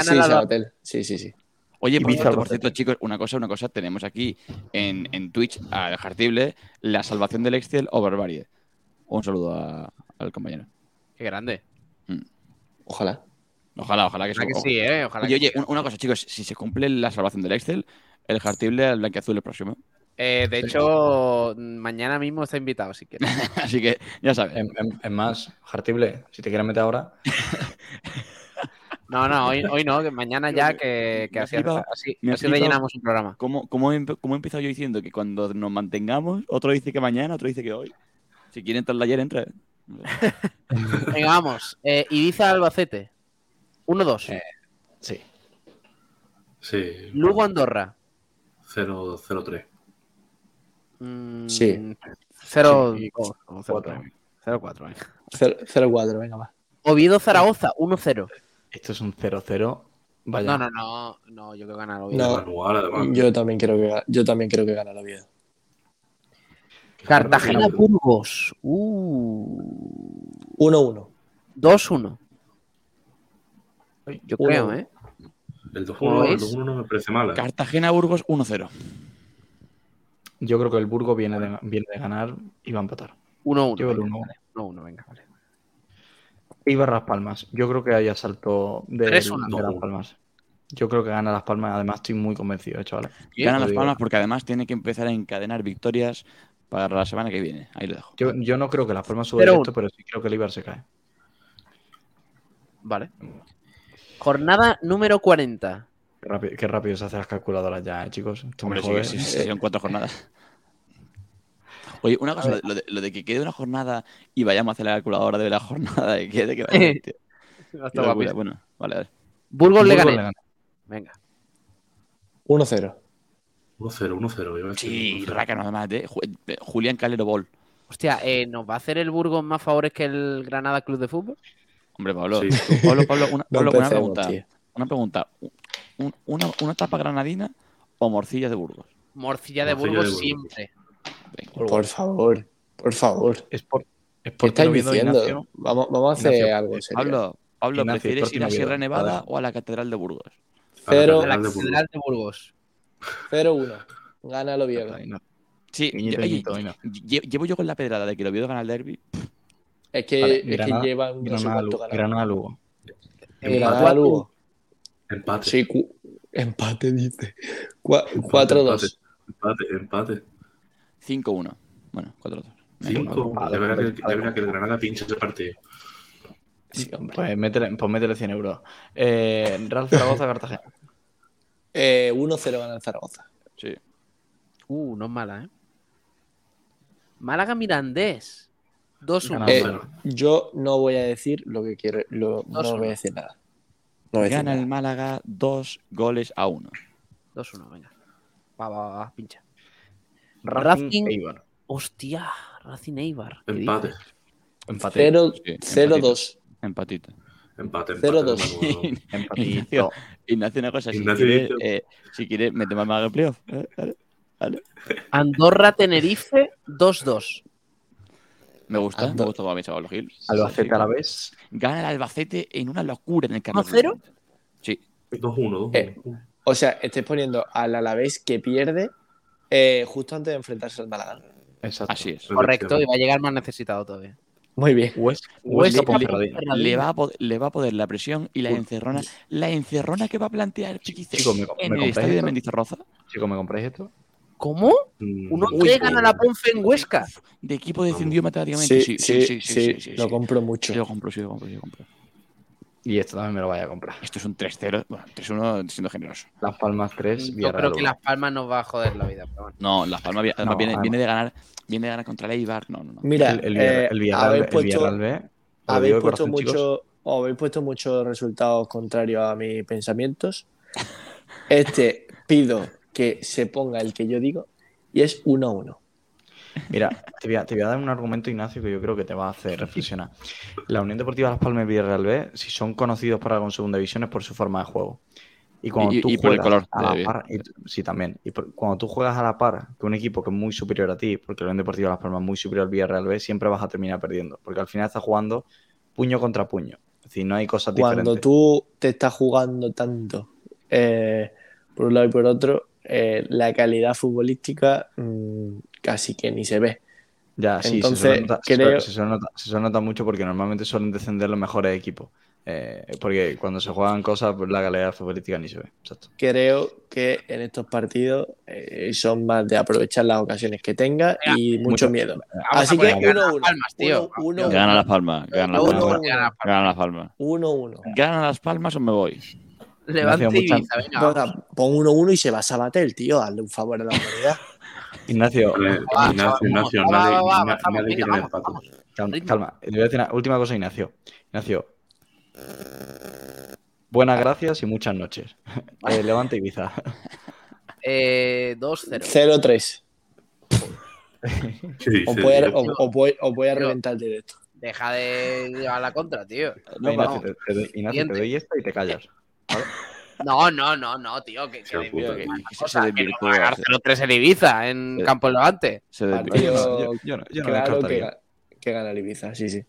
Sí, sí, sí. Oye, por cierto, por cierto, chicos, una cosa, una cosa, tenemos aquí en, en Twitch a Jartible la salvación del Excel o Barbarie. Un saludo a- al compañero. Qué grande. Ojalá. Ojalá, ojalá que, Ojalá que sí, ¿eh? Ojalá Oye, que oye, sí. una cosa, chicos, si se cumple la salvación del Excel, el Jartible al blanqueazul el próximo. Eh, de hecho, mañana mismo está invitado, si quieres. Así que, ya sabes. En, en- en más, Jartible, si te quieres meter ahora, No, no, hoy, hoy no, que mañana ya que, que así, flipado- así, así rellenamos un programa. ¿Cómo, cómo, he, cómo he empezado yo diciendo que cuando nos mantengamos, otro dice que mañana, otro dice que hoy? Si quieren entrar ayer, entra. Venga, vamos. Eh, Ibiza Albacete. 1-2. Eh. sí. Sí. Lugo Andorra. 0-3. Mm, Sí. 0 Sí, 2 o 0 4 venga. 0-4, venga, va. Oviedo Zaragoza, 1-0. Esto es un 0-0. Vaya. No, no, no, no, yo creo que gana el Oviedo. No. Yo también creo que, yo también creo que Oviedo. Cartagena Burgos. Uh, 1-1. 2-1. Yo Uno. creo, ¿eh? El 2-1 ¿Cómo el es? 2-1 no me parece mal. ¿eh? Cartagena Burgos 1-0. Yo creo que el Burgo viene de, viene de ganar y va a empatar. 1-1. Yo el venga, 1-1. vale. 1-1, venga, vale. Iba Las Palmas. Yo creo que hay asalto de, 3-1. de Las Palmas. Yo creo que gana Las Palmas. Además, estoy muy convencido, eh, chavales. Gana las palmas porque además tiene que empezar a encadenar victorias para la semana que viene. Ahí lo dejo. Yo, yo no creo que Las Palmas suba 0-1. directo, pero sí creo que el Ibar se cae. Vale. Jornada número 40. Qué rápido, qué rápido se hacen las calculadoras ya, eh, chicos. Esto me Hombre, sí, sí, sí, son cuatro jornadas. Oye, una cosa, lo de, lo de que quede una jornada y vayamos a hacer la calculadora de la jornada de que de que vaya, tío. Locura. Bueno, vale, vale. Burgos le gana. Venga. 1-0. 1-0, 1-0. iba a decir, Sí, 1-0. Rácano, además de Ju- de Julián Calero Bol. Hostia, eh, ¿nos va a hacer el Burgos más favores que el Granada Club de Fútbol? Hombre, Pablo. Sí. Pablo, Pablo, una, No Pablo, una pregunta. tío. Una pregunta. Un- una, ¿Una tapa granadina o morcilla de Burgos? Morcilla de Morcilla Burgos de Burgos. siempre. Venga. Por favor, por favor. Es por, es ¿Qué porque estáis diciendo? Ignacio. Vamos, vamos a hacer Ignacio, algo en serio. Pablo, Pablo Ignacio, ¿prefieres ir a. Sierra Nevada Vale. o a la Catedral de Burgos? Cero- A la Catedral de Burgos. Catedral de Burgos. 0-1. Gana el Oviedo. Sí, llevo yo con la pedrada de que el Oviedo gana el derby. Es que, Vale, es que Granada- no sé Granada, Lugo. ganado. Granada Lugo. Eh, Granada Lugo. Empate. Sí, empate dice. Cua- Empate, 4-2. Empate, empate. 5-1. Bueno, 4-2. Venga, 5. vale, Ya verá vale, que, el Granada pinche ese partido. Sí, hombre. Pues métele, pues métele 100 euros. Eh, Real Zaragoza, Cartagena. Eh, 1-0 gana el Zaragoza. Sí. Uh, no es mala, ¿eh? Málaga Mirandés. 2-1. Ganado. Eh, yo no voy a decir lo que quiero. lo- no 2-1. voy a decir nada. No voy a decir Gana el nada. Málaga 2 goles a 1. 2-1, venga. Va, va, va, va, pincha. Racing, Racing- Eibar. Hostia, Racing Eibar. ¿qué Empate. Empate. 0 Sí, 0-2. Empatito. Empate, empate. 0-2. de nuevo. Empatito. Ignacio, una cosa, si Ignacio quieres, eh, si quieres, metemos más al playoff. ¿eh? Vale, vale. Andorra Tenerife 2-2. Me gusta, me gusta para mí, chaval Gil. Albacete a la vez. Gana el Albacete en una locura en el Carlos 1-0? Drummond. Sí. 2-1, 2-1. Eh, O sea, estáis poniendo al Alavés que pierde eh, justo antes de enfrentarse al Málaga. Exacto. Así es. Correcto, y va a llegar más necesitado todavía. Muy bien. West, Huesca Huesca Ponferradina. Ponferradina. Le va, a poder, le va a poder la presión y la Uy. encerrona. La encerrona que va a plantear Chiquice Chicos, ¿me- me en el estadio de? Mendizorroza. Chicos, ¿me compráis esto? ¿Cómo? Mm, ¿Uno que gana la. Ponce en Huesca? De equipo descendido matemáticamente. Sí, sí, sí, lo compro mucho. Sí, lo compro, sí, lo compro, sí, lo compro. Y esto también me lo vaya a comprar. Esto es un 3-0, bueno, 3-1 siendo generoso. Las Palmas 3, Yo creo que. Las Palmas nos va a joder la vida. Pero bueno. No, Las Palmas No, viene, viene de ganar, viene de ganar contra el Eibar. No, no, no. Mira, el, el eh, el Villarreal, puesto, Villarreal B, habéis puesto corazón, mucho, habéis puesto muchos resultados contrarios a mis pensamientos. Este pido que se ponga el que yo digo y es 1 a 1. Mira, te voy, a, te voy a dar un argumento, Ignacio, que yo creo que te va a hacer reflexionar. La Unión Deportiva Las Palmas y Villarreal B, si son conocidos por algo en segunda división, es por su forma de juego. Y cuando Y- tú y por el juegas color a la par, y- sí, también. Y por- cuando tú juegas a la par que un equipo que es muy superior a ti, porque la Unión Deportiva Las Palmas es muy superior al Villarreal B, siempre vas a terminar perdiendo. Porque al final estás jugando puño contra puño. Es decir, no hay cosas Cuando diferentes. tú te estás jugando tanto eh, por un lado y por otro, eh, la calidad futbolística mm, casi que ni se ve. Ya, sí, Entonces, se, suele notar, se creo- se suele notar- se suele notar mucho porque normalmente suelen descender los mejores equipos. Eh, porque cuando se juegan cosas, pues la calidad futbolística ni se ve. Exacto. Creo que en estos partidos eh, son más de aprovechar las ocasiones que tenga y mucho, mucho- miedo. Vamos Así que poner, gana 1-1. Las Palmas, tío. Uno- uno- Gana Las Palmas, gana Las Uno, Palmas. uno. Gana Las Palmas. Gana Las Palmas. 1-1. ¿Gana Las Palmas o me voy? Levante. Venga, Pon 1-1 y se va a Sabatel, tío. Hazle un favor a la humanidad. Ignacio, Vale, Va, Ignacio, Ignacio, nadie, quiere el empate. calma, calma. Le voy a decir una última cosa, Ignacio. Ignacio. Buenas gracias y muchas noches. Eh, Levante Ibiza. Eh, 2-0. 0-3. Sí, Os sí, voy- os voy a Tío. reventar el directo. Deja de llevar la contra, tío. No, Ignacio, te, te doy, Ignacio, te doy esta y te callas. No, no, no, no, tío. Que, que Se que- Que se que no va a ganar se- 0-3 el Ibiza en Eh. Campo Levante. Se Partido- no, yo, yo no, yo no claro que, descartaría. que gana el Ibiza, sí, sí.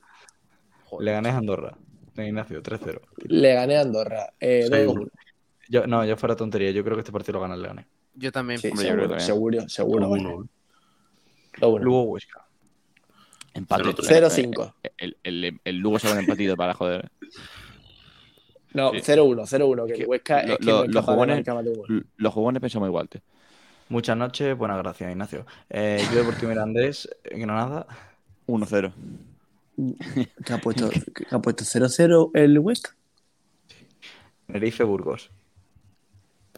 Le gané a Andorra. Eh, Ignacio, 3-0. Le gané a Andorra. Eh, Sí. 2-1. Yo, no, yo fuera tontería. Yo creo que este partido lo gana el Leganés. Yo también. Sí, Hombre, yo creo seguro, también. seguro, seguro. Uno, 2-1. Luego Huesca. Empate. 0-5. El, el, el Lugo se va un empatito para joder. No, Sí. 0-1, 0-1. Que Que el Huesca lo- es que lo- no es los jugones-. Los jugones pensamos igual, tío. Muchas noches, buenas gracias, Ignacio. Eh, yo Deportivo Mirandés, en Granada. 1-0. ¿Qué ha puesto, qué ha puesto 0-0 el Huesca? Tenerife Burgos.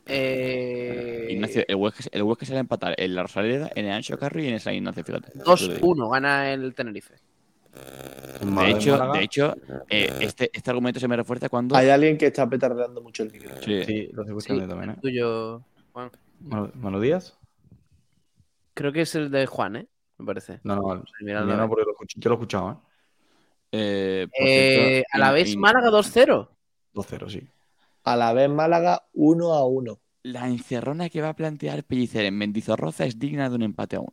Eh, Ignacio, el Huesca, el Huesca se va a empatar en la Rosaleda, en el Ancho Carro y en el San Ignacio, fíjate. 2-1 gana el Tenerife. De hecho, de hecho eh, este, este argumento se me refuerza cuando. Hay alguien que está petardeando mucho el micro. Sí. Sí, lo estoy escuchando también, ¿eh? Tuyo, Juan. Manu, Manu Díaz. Creo que es el de Juan, ¿eh? Me parece. No, no, no. no, porque lo escucho- yo lo he escuchado, ¿eh? Eh, Eh, cierto, a la vez in- Málaga 2-0. 2-0, sí. A la vez Málaga 1 a 1. La encerrona que va a plantear Pellicer en Mendizorroza es digna de un empate a uno.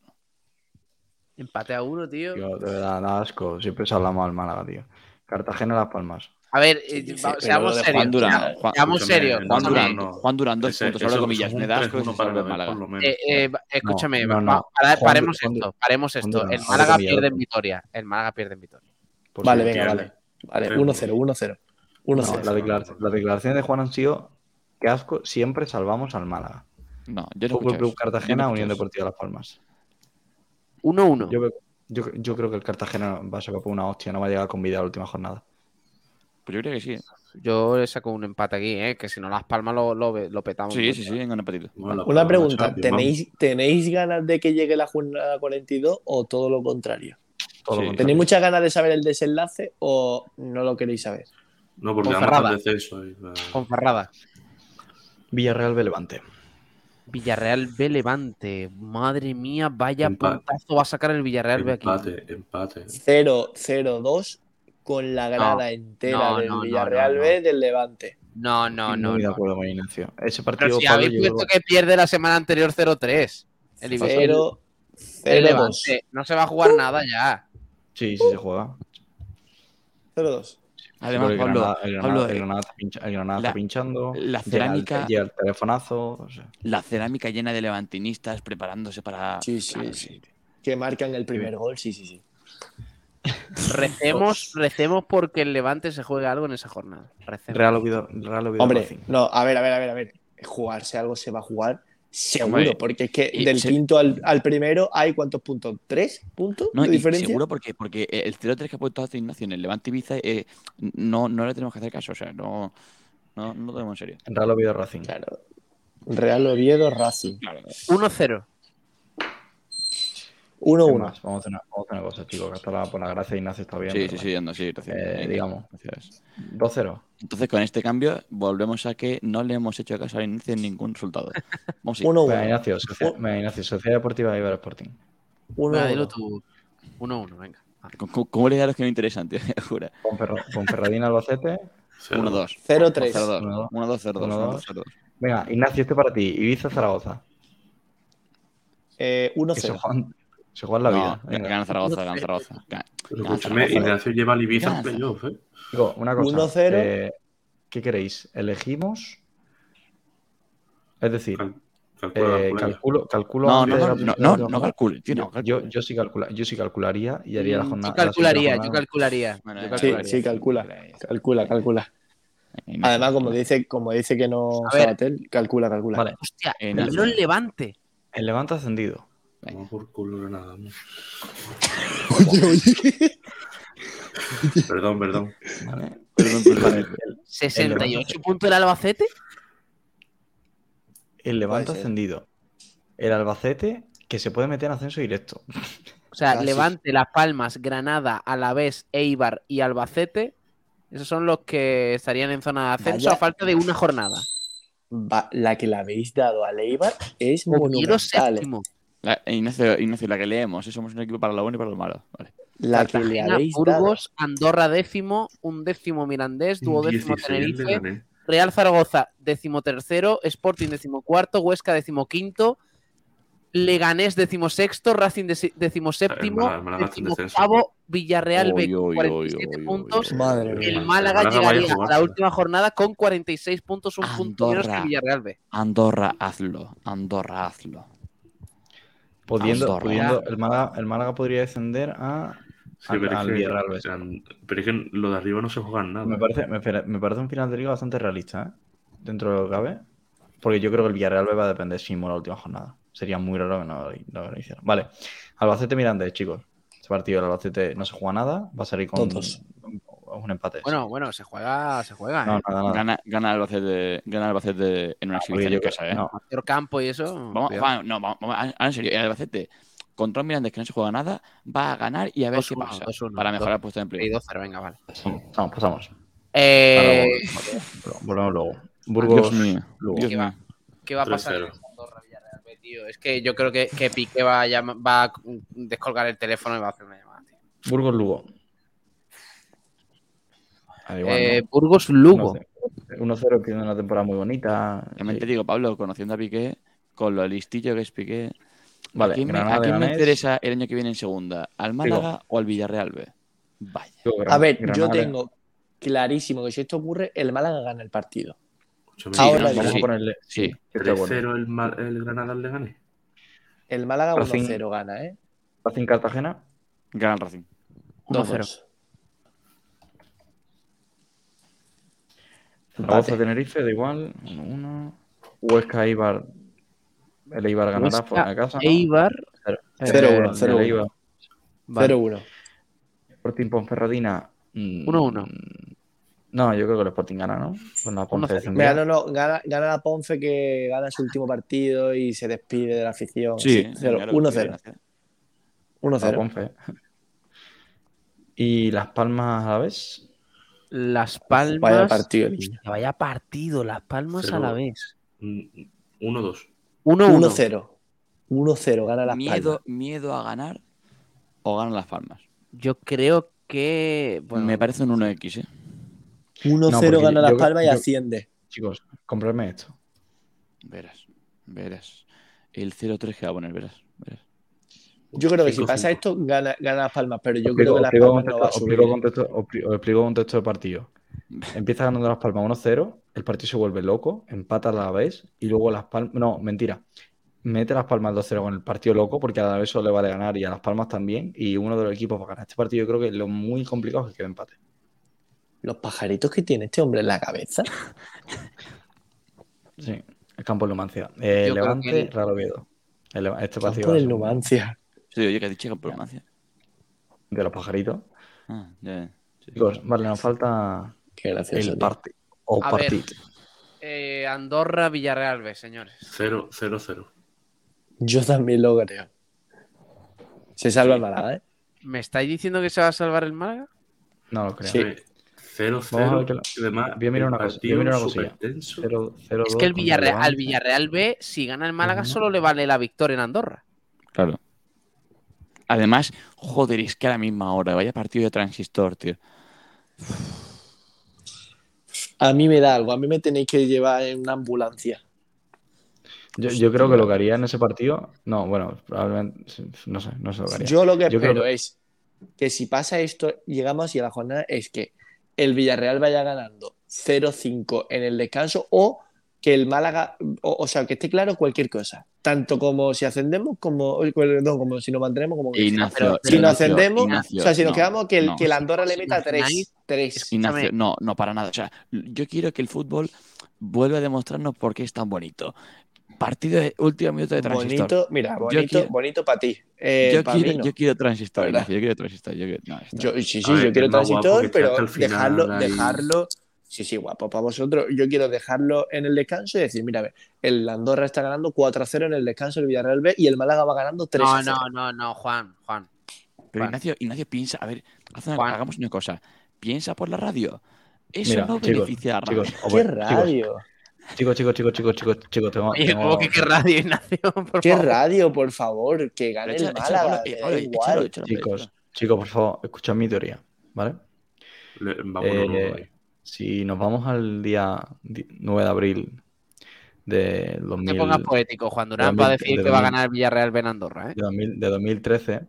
Empate a uno, tío. Tío, de verdad, da asco. Siempre se hablamos al Málaga, tío. Cartagena Las Palmas. A ver, eh, Sí, sí, va- pero seamos lo de serios. Juan Durán, Seamos- Juan- seamos escúchame, serios. Juan Durán, no. Juan Durán, dos Ese- puntos, eso- ahora eso comillas, un me da asco 3-1 si para salva el la vez, Málaga. por lo menos. Eh, eh, va- escúchame, no, va- no. para- Juan- paremos Juan- esto, paremos Juan esto. Durán, El Málaga pierde en Vitoria. El Málaga pierde en Vitoria. Por Vale, venga, pierde. vale. Vale, Tres, 1-0, 1-0. No, 1-0. la declaración- las declaraciones de Juan han sido que asco, siempre salvamos al Málaga. No, yo no Fútbol escucho Club eso. Cartagena, Unión Deportiva Las Palmas. 1-1. Yo, yo, yo creo que el Cartagena va a sacar por una hostia, no va a llegar con vida a la última jornada. Pues yo creo que sí. Yo le saco un empate aquí, ¿eh? que si no Las Palmas lo, lo, lo petamos. Sí, sí, sí, en un empatito. Bueno, Una pregunta, ¿tenéis, ¿tenéis ganas de que llegue la jornada 42 o todo lo contrario? Todo lo Sí. contrario. ¿Tenéis muchas ganas de saber el desenlace o no lo queréis saber? No, porque además descenso. y Con Ferrada. Villarreal B Levante. Villarreal B Levante. Madre mía, vaya Empate. puntazo va a sacar el Villarreal B aquí. Empate, empate. 0-0-2 con la grada entera no, del no, no, Villarreal no, no. B del Levante. No, no, no. Muy de no. acuerdo con Ignacio. Ese Pero partido, si Pablo, habéis puesto que pierde la semana anterior 0-3. El, Ibiza- el 0-0-2. Levante. No se va a jugar nada ya. Sí, sí se juega. 0-2. Además, el Pablo, Granada, el Granada- Pablo, el eh, Granada está pincha- el Granada la- está pinchando. la llega el- cerámica- Llega el, telefonazo. o sea. la cerámica llena de levantinistas preparándose para. Sí, sí, Claro, sí. Que marcan el primer gol, sí, sí, sí. Recemos, recemos porque el Levante se juegue algo en esa jornada. Recemos. Real Oviedo, Real Oviedo Hombre, no, a ver, a ver, a ver, a ver. Jugarse algo se va a jugar Seguro, Hombre, porque es que y del se- quinto al, al primero hay cuántos puntos? ¿Tres puntos No, de diferencia? seguro porque, porque el 0-3 que ha puesto hace Ignacio en el Levante Ibiza, eh, no, no le tenemos que hacer caso. O sea, no, no, no lo tenemos en serio. Real Oviedo Racing. Claro. Real Oviedo, Racing. Claro. 1-0. 1-1. Es más, Vamos a hacer una, vamos a hacer una cosa, chicos, que hasta la, por la gracia de Ignacio está bien. Sí, sí, sí, anda, sí. gracias. Eh, digamos. gracias. bueno. 2-0. Entonces, con este cambio, volvemos a que no le hemos hecho caso a Ignacio en ningún resultado. Vamos a ir. 1-1. Venga, Ignacio, Sociedad, venga, Ignacio, Sociedad Deportiva Iber Sporting. Venga, dilo 1-1. tú. 1-1, venga. ¿Cómo- ¿Cómo, cómo le da a los que no interesan, tío? Jura. Ponferra- Ponferradina Albacete. 1-2. 0-3. 0-2. 1-2, 0-2. 1-2. 1-2. Venga, Ignacio, este para ti. Ibiza Zaragoza. Eh, Que se 1-0. juegan, se juegan la No, vida. Venga. gana Zaragoza, gana Zaragoza. Gana- Pero gana escúchame. Ignacio lleva al Ibiza en Gana. playoff, ¿eh? Digo, una cosa. 1-0. eh, ¿Qué queréis? ¿Elegimos? Es decir, eh, calculo, calculo No, no, no, no, no, calcule, tío, no yo, yo, sí calcula, yo sí calcularía y haría la Mm, jornada. Yo la calcularía, yo calcularía. Bueno, yo venga, Sí, calcularía. sí, calcula. Calcula, calcula. Además, como dice, como dice que no. Sabatel, calcula, calcula. Vale, Hostia, Eh, pero Nacho. el Levante. el Levante ascendido. Vamos por culo de nada. ¿no? Oye, oye. Perdón, perdón. Vale, Perdón, perdón. el, 68 puntos el Albacete. el Levante ascendido. El Albacete que se puede meter en ascenso directo. O sea. Levante, Las Palmas, Granada, Alavés, Eibar y Albacete. Esos son los que estarían en zona de ascenso Vaya. a falta de una jornada. Va- la que le habéis dado a Leibar es monumental. La- Ignacio, Ignacio, la que leemos, ¿eh? somos un equipo para lo bueno y para lo malo. Vale. La que le habéis dado. Burgos, Andorra décimo, un décimo Mirandés, duodécimo 16 le Tenerife. Real Zaragoza decimotercero, Sporting decimocuarto, Huesca decimoquinto, Leganés decimosexto, Racing deci- decimoséptimo, decimoctavo, Villarreal con uy, 47 uy, uy, puntos. Madre. El. Málaga Málaga vaya a llegaría a la última jornada con 46 puntos, un punto menos que Andorra. Villarreal B. Andorra, hazlo. Andorra, hazlo. Pudiendo, Andorra. pudiendo- el, Málaga, el Málaga podría descender a, Sí, al, pero, es al que, Villarreal B. eran- pero es que lo de arriba no se juegan nada. Me parece, me, me parece un final de liga bastante realista, ¿eh? Dentro de lo que cabe. Porque yo creo que el Villarreal va a depender si la última jornada. Sería muy raro que no, no lo hicieran. Vale. Albacete Mirandés, chicos. Este partido el Albacete no se juega nada. Va a salir con Tontos. Un, empate. Bueno, bueno, se juega, se juega. no, ¿eh? nada, nada. Gana, gana Albacete, gana Albacete en una Porque exhibición yo en casa, ¿eh? no, Mayor campo y eso. Vamos, cuidado. va- no, vamos, en serio, el Albacete contra un Mirandés que no se juega nada, va a ganar y a ver qué 2-1, pasa 2-1, para mejorar el 2-1. puesto de Sí, empleo. 2-0, venga, vale. Vamos, pasamos. Eh, Ahora volvemos, luego. Burgos, Dios mío, Lugo. Dios ¿Qué va? mío. ¿Qué va a pasar 3-0. en Andorra Villarreal B, tío? Es que yo creo que, que Piqué va a, llam- va a descolgar el teléfono y va a hacer una llamada, tío. Burgos Lugo. Igual, Eh, ¿no? Burgos Lugo. 1-0 tiene una temporada muy bonita. También te Sí. digo, Pablo, conociendo a Piqué, con lo listillo que es Piqué, Vale, ¿a quién, me, Granada, a quién me Leganés. interesa el año que viene en segunda? ¿Al Málaga o al Villarreal B? Vaya. A ver, yo tengo clarísimo que si esto ocurre, el Málaga gana el partido. Sí, Ahora no, Vamos sí. a ponerle. Sí. Sí, estoy de acuerdo. 3-0 el, Ma- el Granada le gané. El Málaga Racing. 1-0 gana, ¿eh? Racing Cartagena. Gana el Racing. 1-0. Zaragoza. Tenerife, da igual. 1-1. Huesca Eibar. El Eibar ganará Huesca, fuera de casa. ¿no? Eibar. Cero. Cero, Eh, uno, del cero, uno. Eibar. Vale. 0-1. Sporting Ponferradina. mm, 1-1. No, yo creo que el Sporting gana, ¿no? Con la Ponce 1-0. descendida. Mira, no, no, gana, gana la Ponce que gana su último partido y se despide de la afición. Sí, cero, claro, 1-0. sí, La 1-0. Ponce. Y Las Palmas a la vez. Las Palmas. Vaya partido, niño. Vaya partido, Las Palmas Cero. a la vez. Mm, 1-2. 1-1. 1-0. 1-0 gana las Miedo, Palmas. miedo a ganar o ganan las palmas. Yo creo que. Bueno, Me parece un 1X, ¿eh? 1-0 No, gana las Palmas y yo- asciende. Chicos, comprarme esto. Verás, verás. El 0-3 que va a poner, verás, verás. Yo creo que si 5-5. pasa esto, gana, gana las Palmas, pero yo creo que las explico Palmas no va a subir. explico contexto- os expli- os explico contexto de partido. Empieza ganando Las Palmas 1-0, el partido se vuelve loco, empata a la vez y luego Las Palmas. No, mentira. Mete Las Palmas 2-0 con el partido loco porque a la vez solo le vale ganar y a Las Palmas también. Y uno de los equipos va a ganar. Este partido yo creo que lo muy complicado es que quede empate. Los pajaritos que tiene este hombre en la cabeza. Sí. El campo del Numancia. Eh, Levante, que- Real Oviedo. El- este partido Campo ser Numancia. Sí, oye, que dicho que por Numancia. de los pajaritos. Ah, ya. Sí. Chicos, vale, nos falta Qué gracioso. el partido. O A ver. partido. Eh, Andorra, Villarreal B, señores. 0-0. Yo también lo creo. Se salva el Málaga, ¿eh? ¿Me estáis diciendo que se va a salvar el Málaga? No lo creo. Sí. 0-0. Vamos a ver que la- y además, voy a mirar el una cosa, voy a mirar una cosilla. tenso. 0, 0, Es que el Villarreal, al Villarreal B, si gana el Málaga, Ujú. solo le vale la victoria en Andorra. Claro. Además, joder, es que a la misma hora, vaya partido de transistor, tío. A mí me da algo. A mí me tenéis que llevar en una ambulancia. Yo, yo creo que lo que haría en ese partido. No, bueno, probablemente. No sé, no sé lo que haría. Yo lo que Yo espero que- es que si pasa esto, llegamos y a la jornada es que el Villarreal vaya ganando 0-5 en el descanso o que el Málaga, o, o sea, que esté claro cualquier cosa. Tanto como si ascendemos, como, no, como si nos mantenemos, como que Ignacio, pero si nos ascendemos, Ignacio, o sea, si nos no, quedamos, que el, no. que el Andorra le ¿Os meta 3. imagináis? 3. Ignacio, Escúchame. no, no, para nada. O sea, yo quiero que el fútbol vuelva a demostrarnos por qué es tan bonito. Partido de último minuto de transistor. Bonito, mira, bonito, quiero- bonito para ti. Eh, yo, quiero, no. yo quiero transistor, yo quiero transistor. Yo quiero, no, está- Yo, sí, sí, ver, yo quiero que pero dejarlo, ahí. Sí, sí, guapo para vosotros. Yo quiero dejarlo en el descanso y decir, mira, a ver, el Andorra está ganando 4 a 0 en el descanso del Villarreal B y el Málaga va ganando 3 No, a 0. no, no, no, Juan, Juan. Pero Juan. Ignacio, Ignacio piensa, a ver, haz una- Juan. hagamos una cosa. Piensa por la radio. Eso Mira, no chicos, beneficia a la radio. chicos, os ¡Qué radio! Chicos, chicos, chicos, chicos, chicos, chicos, tengo, Oye, tengo- ¿cómo que qué radio, Ignacio? Por ¡Qué favor. radio, por favor! Que gane el Málaga, eh, igual. Chicos, chicos, por favor, escuchad mi teoría, ¿vale? Le- vámonos, Eh, ahí. Si nos vamos al día di- 9 de abril de No 2000, te pongas poético, Juan Durán, 2000, para decir de que va a 2000. ganar el Villarreal B en Andorra, ¿eh? de 2000 de 2013,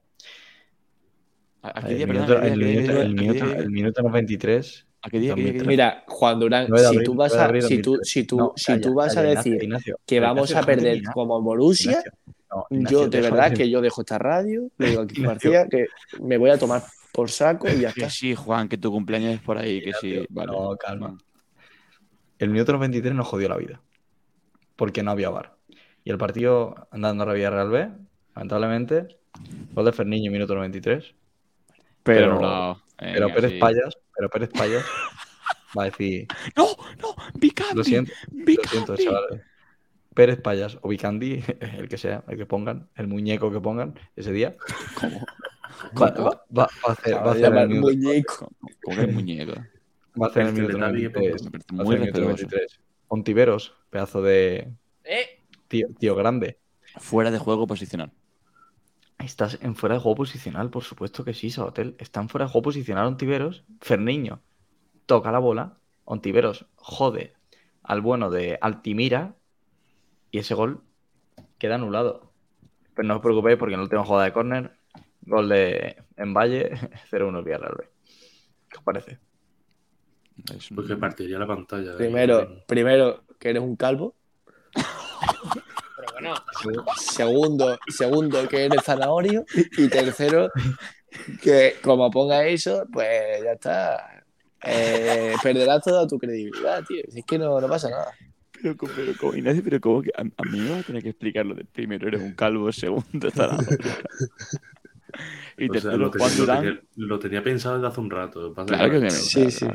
¿A qué el día, minuto, perdón? ¿A qué el día, minuto, qué día, el qué minuto, día, el minuto 93 ¿A qué día, qué día, qué día? Mira, Juan Durán, 9 de si tú vas 9 de a, si tú, 2013. si tú, No, si calla, tú vas a decir Ignacio, Ignacio, que vamos Ignacio, a perder terminar. como Borussia, Ignacio, no, Ignacio, yo de verdad que yo dejo esta radio, le digo a. García que me voy a tomar por saco y ya Que está. sí, Juan, que tu cumpleaños es por ahí, que sí. Vale. No, calma. El minuto 93 nos jodió la vida. Porque no había VAR. Y el partido andando a la Villarreal B, lamentablemente, gol de Ferniño, minuto 93. Pero, no. pero Pérez sí. Payas, pero Pérez Payas va a decir, No, no, Vicandi. lo siento, lo siento, Vicandi. chavales. Pérez Payas o Vicandi, el que sea, el que pongan, el muñeco que pongan ese día, ¿Cómo? va, va- va- a hacer, va a va a hacer el muñeco. ¿Cómo que muñeco? va a hacer el minuto Teletubby, 93. Me parece va a muy respetuoso. 93. Ontiveros, pedazo de ¿Eh? tío, tío grande. Fuera de juego posicional. Estás en fuera de juego posicional, por supuesto que sí, Sabatel. Están fuera de juego posicional Ontiveros. Ferniño toca la bola. Ontiveros jode al bueno de Altimira. Y ese gol queda anulado. Pero no os preocupéis porque en la última jugada de córner, gol de en Valle, 0-1 el Villarreal B. ¿Qué os parece? Es un- Porque partiría la pantalla. ahí. Primero, primero, que eres un calvo. Pero bueno, Segundo, segundo, que eres zanahorio. Y tercero, que como ponga eso, pues ya está. Eh, perderás toda tu credibilidad, tío. Si es que no, no pasa nada. Pero, pero como Ignacio, pero como que a, a mí me va a tener que explicar lo de primero eres un calvo, segundo está Y O sea, tercero, lo, tenía, Juan lo Durán. tenía- lo tenía pensado desde hace un rato. Claro que me Sí, sí.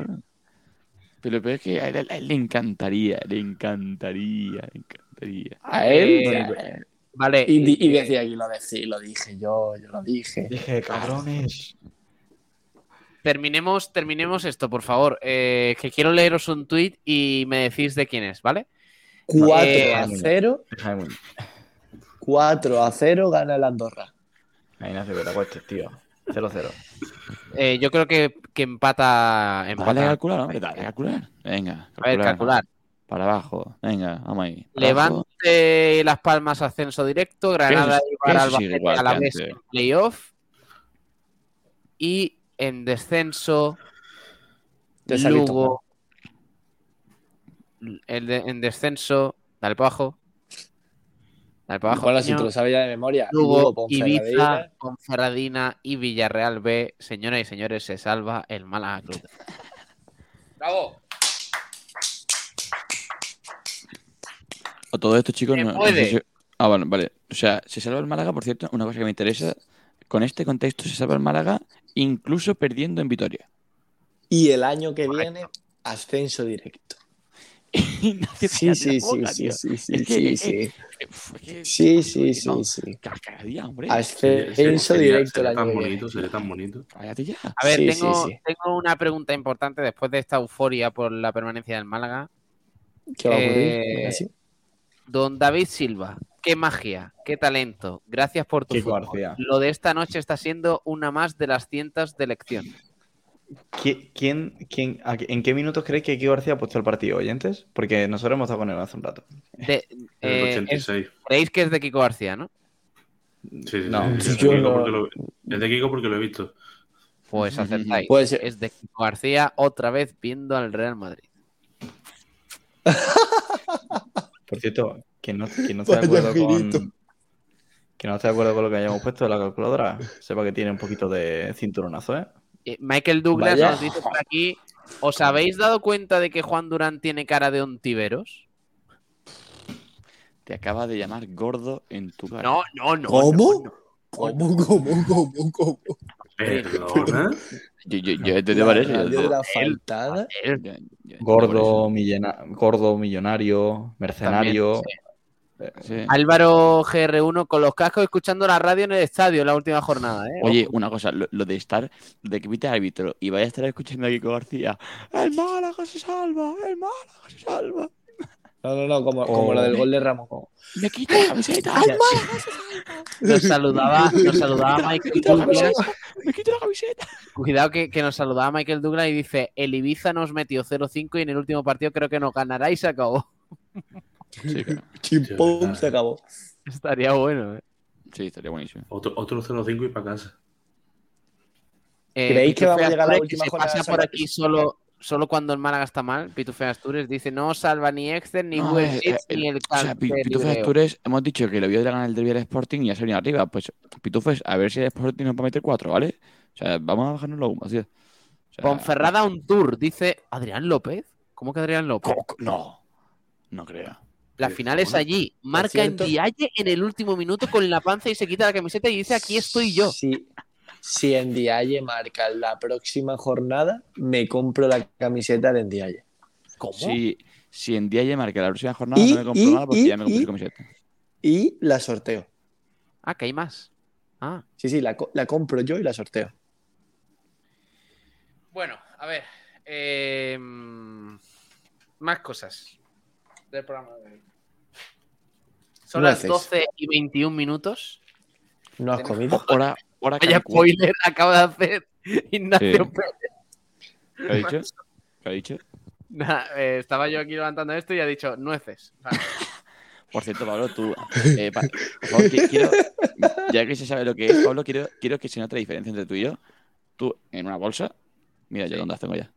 Pero, pero es que a él, a él le encantaría, le encantaría, le encantaría. A él. Eh, vale. y, di- y eh, decía aquí, lo, decí, lo dije yo, yo lo dije. Dije, cabrones. terminemos, terminemos esto, por favor. Eh, que quiero leeros un tuit y me decís de quién es, ¿vale? 4 Eh, a 0, Déjame un- 4 a 0 gana el Andorra. Ignacio, que te acuestes, tío. 0-0. Eh, yo creo que, que empata. Dale a empata. calcular, hombre, dale a calcular. Venga, A ver, calcular. Para abajo, venga, vamos ahí. para abajo. Levante Las Palmas ascenso directo, Granada y sigue Albacete a la vez en playoff. Y en descenso, Lugo. El de- en descenso, dale para abajo. Dale para abajo. Bueno, si te lo sabes ya de memoria. Lugo, Ponferradina. Ibiza, Ponferradina y Villarreal B. Señoras y señores, se salva el Málaga Club. ¡Bravo! O todo esto, chicos, no, no puede. sé si- Ah, bueno, vale. O sea, se salva el Málaga, por cierto, una cosa que me interesa. Con este contexto se salva el Málaga incluso perdiendo en Vitoria. Y el año que viene, ascenso directo. Sí, sí, la sí, sí, sí, sí, sí, sí. Sí, sí, sí, Ascenso directo año tan bonito, sería tan bonito. Cállate ya. A ver, Sí, tengo, sí. tengo una pregunta importante después de esta euforia por la permanencia del Málaga. ¿Qué va a ocurrir? Eh. Don David Silva, qué magia, qué talento. Gracias por tu fútbol. Lo de esta noche está siendo una más de las cientos de lección. ¿Qui- ¿Quién, quién, a- ¿En qué minutos creéis que Kiko García ha puesto el partido, oyentes? Porque nosotros hemos estado con él hace un rato. De- En eh, el es- 86. Creéis que es de Kiko García, ¿no? Sí, sí, No, sí, sí, es, de Kiko porque lo, es de Kiko porque lo he visto. Pues acertáis. Puede ser. Es de Kiko García otra vez viendo al Real Madrid. Por cierto, que no, que no esté de acuerdo girito. con. Que no esté de acuerdo con lo que hayamos puesto en la calculadora, sepa que tiene un poquito de cinturonazo, ¿eh? Eh, Michael Douglas Vaya. nos dice por aquí, ¿os habéis dado cuenta de que Juan Durán tiene cara de ontiveros? Te acaba de llamar gordo en tu cara. No, no, no. ¿Cómo? no, no. ¿Cómo, cómo, cómo, cómo? Perdona. Yo, yo, yo te digo yo- yo- Gordo, millena- gordo millonario, mercenario. Sí. Álvaro GR1 con los cascos escuchando la radio en el estadio en la última jornada. ¿eh? Oye, una cosa, lo, lo de estar, de que pite árbitro y vaya a estar escuchando a Kiko García, el Málaga se salva, el Málaga se salva. No, no, no, como, Oh. como lo del gol de Ramos. Me quita la camiseta, el Málaga se salva, Nos saludaba, nos saludaba Michael Douglas. me quita la camiseta. Cuidado que, que nos saludaba Michael Douglas y dice: El Ibiza nos metió 0-5 y en el último partido creo que nos ganará y se acabó. Sí, claro. Verdad. se acabó. Estaría bueno. ¿eh? Sí, estaría buenísimo. Otro, otro 0-5 y para casa. Eh, ¿Creéis que Pitufe vamos a llegar a la última que se jornada pasa por aquí solo, solo cuando el Málaga está mal. Pitufe Astures dice: No salva ni Excel, ni No, Google eh, Sheets, eh, ni el O sea, Pi- Canter Pitufos Libreo". Astures, hemos dicho que le vio de ganar el derby al Sporting y ya se venido arriba. Pues Pitufos, a ver si el Sporting nos va a meter cuatro, ¿vale? O sea, vamos a bajarnos los humos, tío. O sea, Ponferrada un tour, dice Adrián López. ¿Cómo que Adrián López? No, no creo. La Sí, final es allí. Marca en Dialle en el último minuto con la panza y se quita la camiseta y dice: Aquí estoy yo. Si, si en Dialle marca la próxima jornada, me compro la camiseta de Dialle. ¿Cómo? Si, si en día ya marca la próxima jornada, Y- no me compro y- nada porque y- ya me compré y- su camiseta. Y la sorteo. Ah, que hay más. Ah. Sí, sí, la, la compro yo y la sorteo. Bueno, a ver. eh, más cosas del programa de hoy. Son las Nueces. 12 y 21 minutos. ¿No has comido? Hora, hora Vaya Cancún. spoiler acaba de hacer Ignacio Sí. Pérez. ¿Qué ha dicho? ¿Qué ha dicho? Nada, eh, estaba yo aquí levantando esto y ha dicho nueces. Vale. Por cierto, Pablo, tú. eh, pa- por favor, qui- quiero, ya que se sabe lo que es, Pablo, quiero, quiero que se note la diferencia entre tú y yo. Tú en una bolsa. Mira, yo Sí. dónde las tengo ya.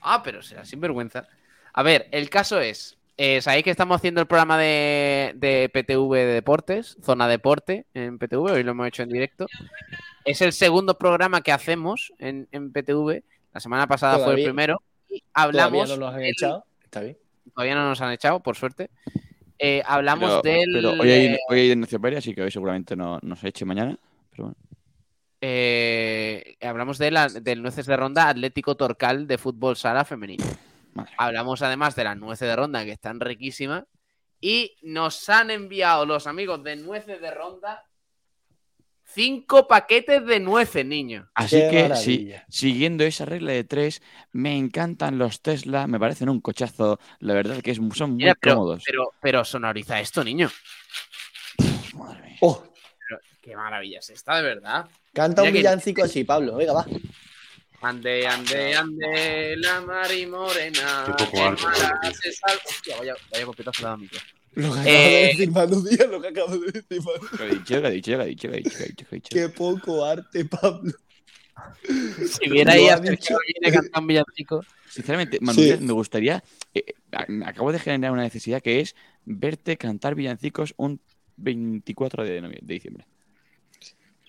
Ah, pero será sinvergüenza. A ver, el caso es. Eh, Sabéis que estamos haciendo el programa de, de PTV de deportes, Zona Deporte en PTV, hoy lo hemos hecho en directo. Es el segundo programa que hacemos en, en PTV. La semana pasada fue el primero. Y Todavía hablamos. no nos han echado. Está bien. todavía no nos han echado, por suerte. Eh, hablamos Pero, del. pero hoy, hay, eh, hoy hay Ignacio Pérez, así que hoy seguramente no, no se eche mañana. Pero bueno. eh, hablamos de la- del Nueces de Ronda Atlético Torcal de fútbol sala femenino. Madre. Hablamos además de las nueces de ronda que están riquísimas. Y nos han enviado los amigos de nueces de ronda cinco paquetes de nueces, niño. Así Qué que, si- siguiendo esa regla de tres, me encantan los Tesla, me parecen un cochazo. La verdad que es- son muy Mira, pero, cómodos. pero, pero sonoriza esto, niño. Madre mía. Oh, Pero qué maravilla es esta, de verdad. canta un que- villancico así, Pablo. Venga, va. Ande, ande, ande, la mari morena. Qué poco sal- Hostia, vaya, vaya copetazo le ha dado a mí, tío. Lo que acabo Eh, de decir Manu Díaz, lo que acabo de decir Manu. ¿Qué ha dicho? ¿Qué ha dicho? ¿Qué ha dicho? ¿Qué ha dicho? ¿Qué ha dicho? ¿Qué ha dicho? Qué poco arte, Pablo. Si viera ahí Lo a. Viene cantando un villancico. Sinceramente, Sí. Manuel, me gustaría. eh, eh, me acabo de generar una necesidad que es verte cantar villancicos un 24 de, novie- de diciembre.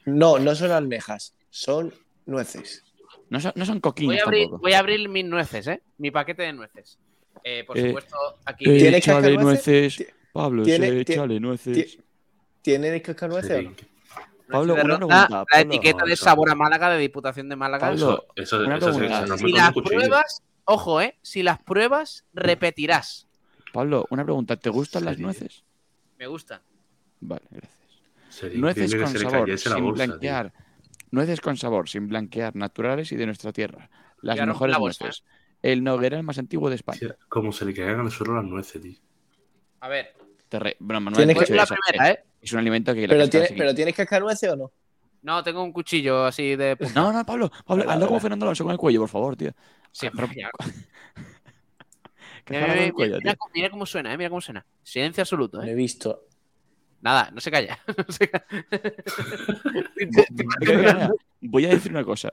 No, no son almejas, son nueces. No son, no son Voy coquines a, abrir, voy a abrir mis nueces, ¿eh? Mi paquete de nueces. Eh, por Eh, supuesto, aquí. Eh, ¿Tienes échale cascanueces? nueces. Pablo, ¿Tiene- échale nueces. ti- ¿Tienen cascanueces o no? Sí. Pablo, de una pregunta, La Pablo. etiqueta de Eso. sabor a Málaga de Diputación de Málaga. Pablo, Eso, Una eso se- pregunta. se come si las pruebas, ojo, eh, si las pruebas, repetirás. Pablo, una pregunta. ¿Te gustan las nueces? Me gusta. Vale, gracias. Sería Nueces con sabor, sin bolsa, tío. Nueces con sabor, sin blanquear, naturales y de nuestra tierra. Las mejores la nueces. El Noguera, el más antiguo de España. Como se le caigan al suelo las nueces, tío. A ver, re- Bueno, Manuel, Tienes pues pues la eso, primera, ¿eh? Es un alimento que... ¿Pero, que tiene- está ¿Pero tienes cascanueces o no? No, tengo un cuchillo así de punta. No, no, Pablo, Pablo, hazlo como. Fernando Alonso con el cuello, por favor, tío. Siempre. Que Mira, cómo- mira cómo suena, eh, mira cómo suena. Silencio absoluto, eh. he visto. Nada, no se calla. No se Voy a decir una cosa.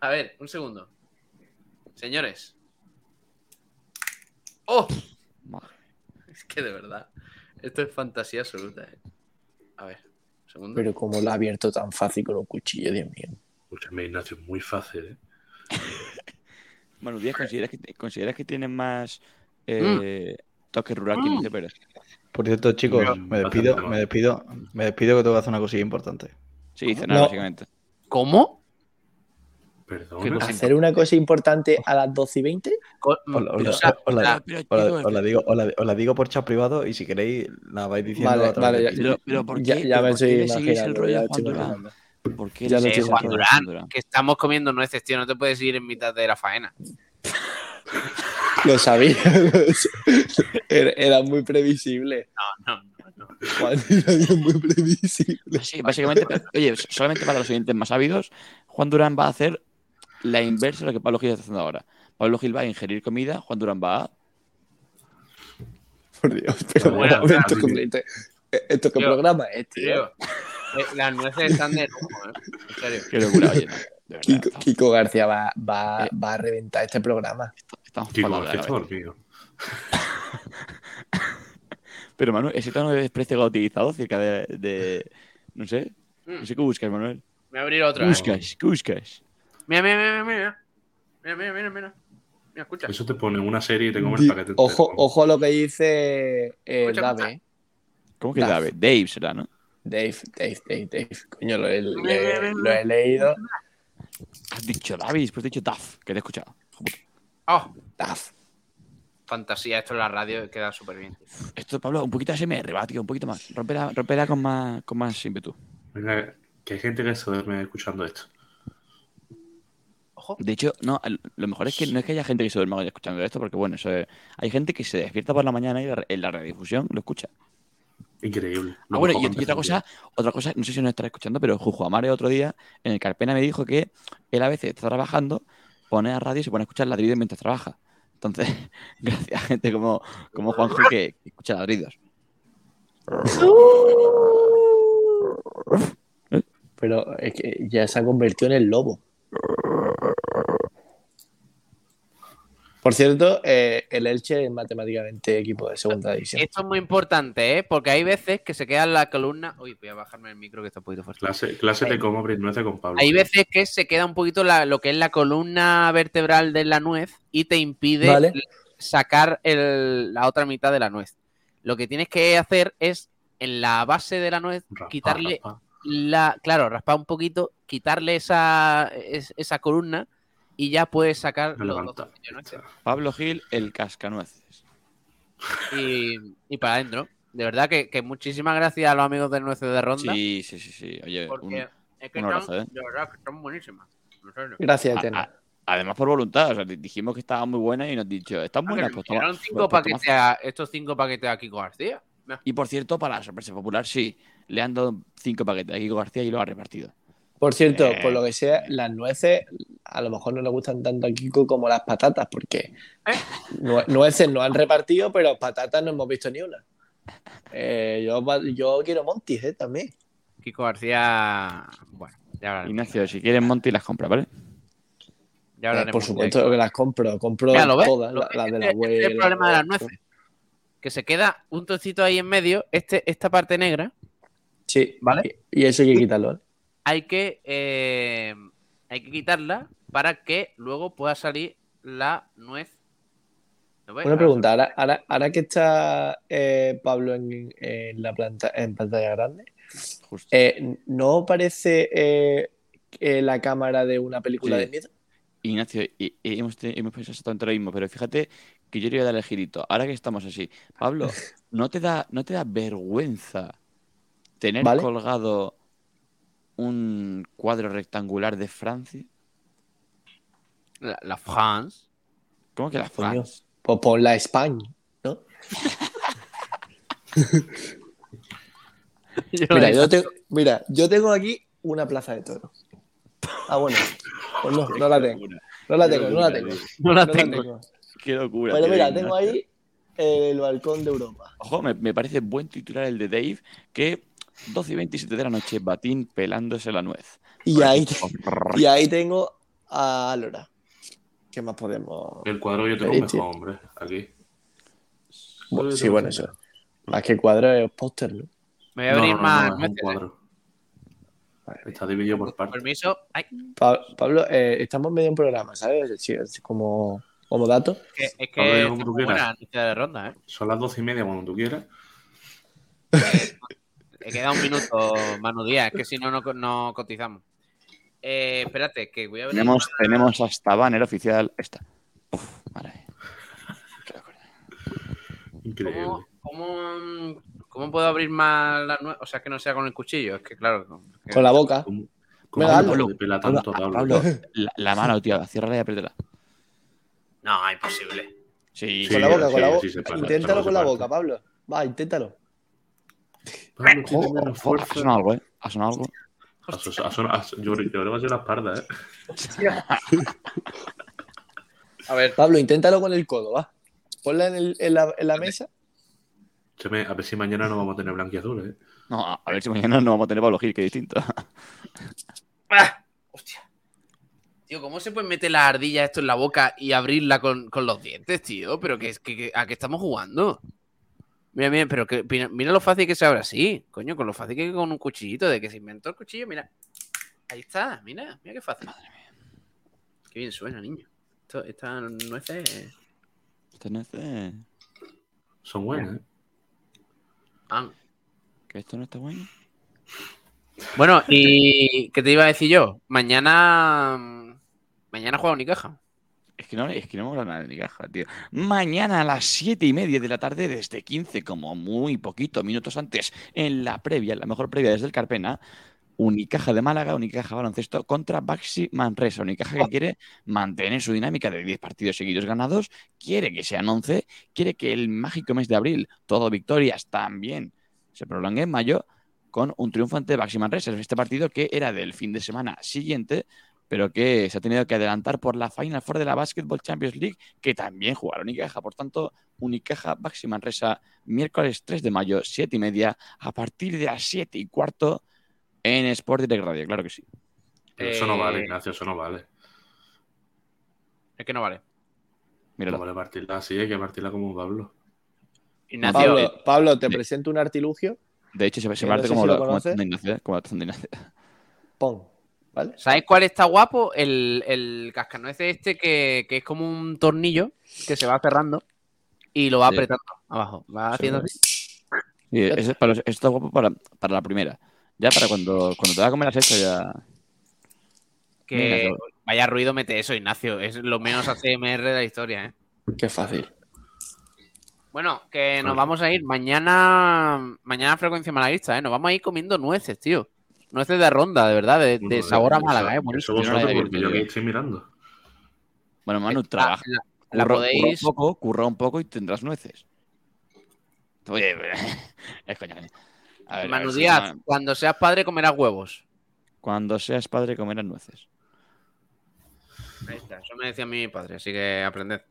A ver, un segundo. Señores. ¡Oh! Madre. Es que de verdad. Esto es fantasía absoluta, eh. A ver, un segundo. Pero como lo ha abierto tan fácil con un cuchillo, Dios mío. Escúchame, Ignacio, es muy fácil, ¿eh? Manu Díaz, ¿consideras que, consideras que tiene más eh, toque Mm. Ignacio Pérez? Por cierto, chicos, me despido, me despido, me despido que tengo que hacer una cosilla importante. Sí, cenar, No. básicamente. ¿Cómo? Perdón. ¿Hacer una cosa importante a las 12 y 20? Co- Os la- digo, os la- os la digo por chat privado y si queréis la vais diciendo Vale, a través vale, ya-. Pero, pero ¿por qué, Ya, ya pero me ¿por qué estoy el imaginando. rollo imaginando. ¿Por qué Ya le el Juan Durán? que estamos comiendo nueces, tío. No te puedes ir en mitad de la faena. Lo sabía. era, era muy previsible. No, no, no. Juan era muy previsible. Sí, básicamente, oye, solamente para los oyentes más ávidos, Juan Durán va a hacer la inversa de lo que Pablo Gil está haciendo ahora. Pablo Gil va a ingerir comida, Juan Durán va a... Por Dios, pero Bueno, momento, claro. ¿esto, esto Tío, programa es, tío? Tío, eh, las nueces están de lujo, ¿eh? En serio. Qué locura, oye, Kiko, García va, va, Eh. va a reventar este programa. estamos Kiko, verdad. dormido. Pero Manuel, ese tono de desprecio que ha utilizado cerca de, de- No sé. No sé qué buscas, Manuel. Voy a abrir otra. ¿Qué buscas? ¿Qué buscas? Mira, mira, mira, mira. Mira, mira, mira, mira. Mira, escucha. Eso te pone una serie y te el paquete. entero. ojo, ojo a lo que dice eh, Escucha, Dave. escucha. ¿eh? ¿Cómo que Dave. Dave? Dave será, ¿no? Dave, Dave, Dave, Dave. Coño, lo he, Mira, mira, le- mira. lo he leído. Has dicho Dave y después has dicho Daf, que te he escuchado. Oh, Dave. fantasía. Esto en la radio queda súper bien. Esto, Pablo, un poquito ASMR, va, tío, un poquito más. Rompela, rompela con más, con más ímpetu. Venga, que hay gente que se duerme escuchando esto. Ojo. De hecho, no, lo mejor es que no es que haya gente que se duerma escuchando esto, porque bueno, eso es- hay gente que se despierta por la mañana y la- en la redifusión lo escucha. Increíble. Ah, bueno, y, otra cosa, otra cosa, no sé si nos estará escuchando, pero Jujo Amare otro día en el Carpena me dijo que él a veces está trabajando, pone a radio y se pone a escuchar ladridos mientras trabaja. Entonces, gracias a gente como, como Juanjo que, que escucha ladridos. Pero es que ya se ha convertido en el lobo. Por cierto, eh, el Elche es matemáticamente equipo de segunda división. Esto es muy importante, ¿eh? Porque hay veces que se queda en la columna. Uy, voy a bajarme el micro que está un poquito fuerte. Clase, clase de cómo abrir nueces con Pablo. Hay veces que se queda un poquito la- lo que es la columna vertebral de la nuez y te impide Vale. sacar el- la otra mitad de la nuez. Lo que tienes que hacer es en la base de la nuez Raspa, quitarle raspa. la, claro, raspar un poquito, quitarle esa, es- esa columna y ya puedes sacar Me los nuez. Pablo Gil, el cascanueces. y, y para adentro. De verdad que, que muchísimas gracias a los amigos del Nueces de Ronda. Sí, sí, sí, sí. Oye, porque un- es que un abrazo, están, ¿eh? de verdad, que están buenísimas. Gracias, Etena. además por voluntad, o sea, di- dijimos que estaba muy buena y nos has dicho, están Ah, buenas, pues toma. pues- cinco pues toma. paquetes a- estos cinco paquetes a Kiko García. Y por cierto, para la sorpresa popular, sí, le han dado cinco paquetes a Kiko García y lo ha repartido. Por cierto, Eh. por lo que sea, las nueces a lo mejor no le gustan tanto a Kiko como las patatas, porque ¿Eh? nue- nueces no han repartido, pero patatas no hemos visto ni una. Eh, yo, quiero Montis, eh, también. Kiko García. Bueno, ya hablaremos. Ignacio, si quieres Monty las compra, ¿vale? Ya Eh, hablaremos por supuesto que las compro, compro Mira, ¿lo ves? todas, la- las de la este- este es el problema de las nueces. Que se queda un trocito ahí en medio, este, esta parte negra, Sí, ¿Vale? Y, y eso hay que quitarlo. ¿eh? Hay que, eh, hay que quitarla para que luego pueda salir la nuez. Una pregunta, ahora, ahora, que está eh, Pablo en, en, la planta, en pantalla grande, eh, ¿no parece eh, la cámara de una película de miedo? Ignacio, y, hemos, hemos, pensado exactamente lo mismo, pero fíjate que yo le voy a dar el girito. Ahora que estamos así, Pablo, ¿no te da, no te da vergüenza tener colgado un cuadro rectangular de Francia? La, France. ¿Cómo que la France? Pues por la España, ¿no? mira, yo tengo, mira, yo tengo aquí una plaza de toros. Ah, bueno. Pues no, no la tengo. No la tengo, no la tengo. No la tengo. Qué locura. Pero mira, tengo ahí el balcón de Europa. Ojo, me, me, parece buen titular el de Dave, que 12 y 27 de la noche, Batín pelándose la nuez. Y ahí, y ahí tengo a Lora. ¿Qué más podemos...? El cuadro yo tengo mejor, hombre, aquí. sí, bueno, eso. Más que cuadro es póster, ¿no? Me voy a abrir más... No, un cuadro. Está dividido por partes. Permiso. Pablo, eh, estamos medio en programa, ¿sabes? Sí, es como, como dato. Es que, es que buena de ronda, ¿eh? Son las doce y media cuando tú quieras. He quedado un minuto, Manu Díaz, es que si no, no cotizamos. Eh, espérate, que voy a ver. Tenemos, tenemos hasta banner oficial. Esta. Uf, Increíble. ¿Cómo, cómo, puedo abrir más la nueva? O sea, que no sea con el cuchillo. Es que, claro. Con la boca. ¿Cómo, cómo Pablo, pela tanto, Pablo, Pablo, la, la, mano, tío. Ciérrala y apriétala. No, imposible. Sí, con la boca, con la boca. inténtalo con la boca, Pablo. Va, inténtalo. Pablo tiene menos fuerza. Ha sonado algo, ¿eh? Ha sonado algo. Yo creo que va a ser la espalda, ¿eh? a ver. Pablo, inténtalo con el codo, va. Ponla en, en, la, en la, mesa. A ver si mañana no vamos a tener blanquiazul, ¿eh? No, a ver si mañana no vamos a tener Pablo Gil, que distinto. ¡Ah! Hostia. Tío, ¿cómo se puede meter la ardilla esto en la boca y abrirla con, con los dientes, tío? Pero que, que, ¿a qué estamos jugando? Mira, mira, pero que, mira lo fácil que se abre así, coño, con lo fácil que con un cuchillito, de que se inventó el cuchillo, mira. Ahí está, mira, mira qué fácil. Madre mía. Qué bien suena, niño. Esto, estas nueces. Estas nueces. Son buenas, ¿eh? Ah. ¿Que esto no está bueno? Bueno, y ¿qué te iba a decir yo? Mañana. Mañana juega Unicaja. Es que no, es que no me nada de ni caja, tío. Mañana a las 7 y media de la tarde, desde 15, como muy poquito, minutos antes, en la previa, la mejor previa desde el Carpena, Unicaja de Málaga, Unicaja Baloncesto contra Baxi Manresa. Unicaja que quiere mantener su dinámica de 10 partidos seguidos ganados, quiere que sean 11, quiere que el mágico mes de abril, todo victorias también, se prolongue en mayo con un triunfo ante Baxi Manresa. Este partido que era del fin de semana siguiente, pero que se ha tenido que adelantar por la Final Four de la Basketball Champions League, que también jugaron Unicaja. Por tanto, Unicaja Baxi Manresa, miércoles 3 de mayo, 7 y media, a partir de las 7 y cuarto en Sport Direct Radio, claro que sí. eso no vale, eh, Ignacio, eso no vale. Es que no vale. Míralo. No vale partirla así, hay que partirla como Pablo. Ignacio, Pablo, eh, Pablo, te presento un artilugio. De hecho, se, se parte como, la, como, de Ignacio, como la de Ignacio. Pon. ¿Sabes cuál está guapo? El, el cascanueces este que, que, es como un tornillo que se va cerrando y lo va apretando abajo. Va haciendo así. Sí, para, eso está guapo para, para, la primera. Ya para cuando, cuando te va a comer las hechas ya. Que vaya ruido mete eso, Ignacio. Es lo menos ACMR de la historia, ¿eh? Qué fácil. Bueno, que nos vamos a ir mañana. Mañana frecuencia malaguista, ¿eh? Nos vamos a ir comiendo nueces, tío nueces de ronda, de verdad, de, sabor a Málaga, ¿eh? Eso vosotros, porque yo aquí estoy mirando. Bueno, Manu, trabaja. La, podéis. Curra un, poco, curra un poco y tendrás nueces. Oye, es coño. A ver, Manu Díaz, cuando seas padre comerás huevos. Cuando seas padre comerás nueces. Ahí está, eso me decía mi padre, así que aprended.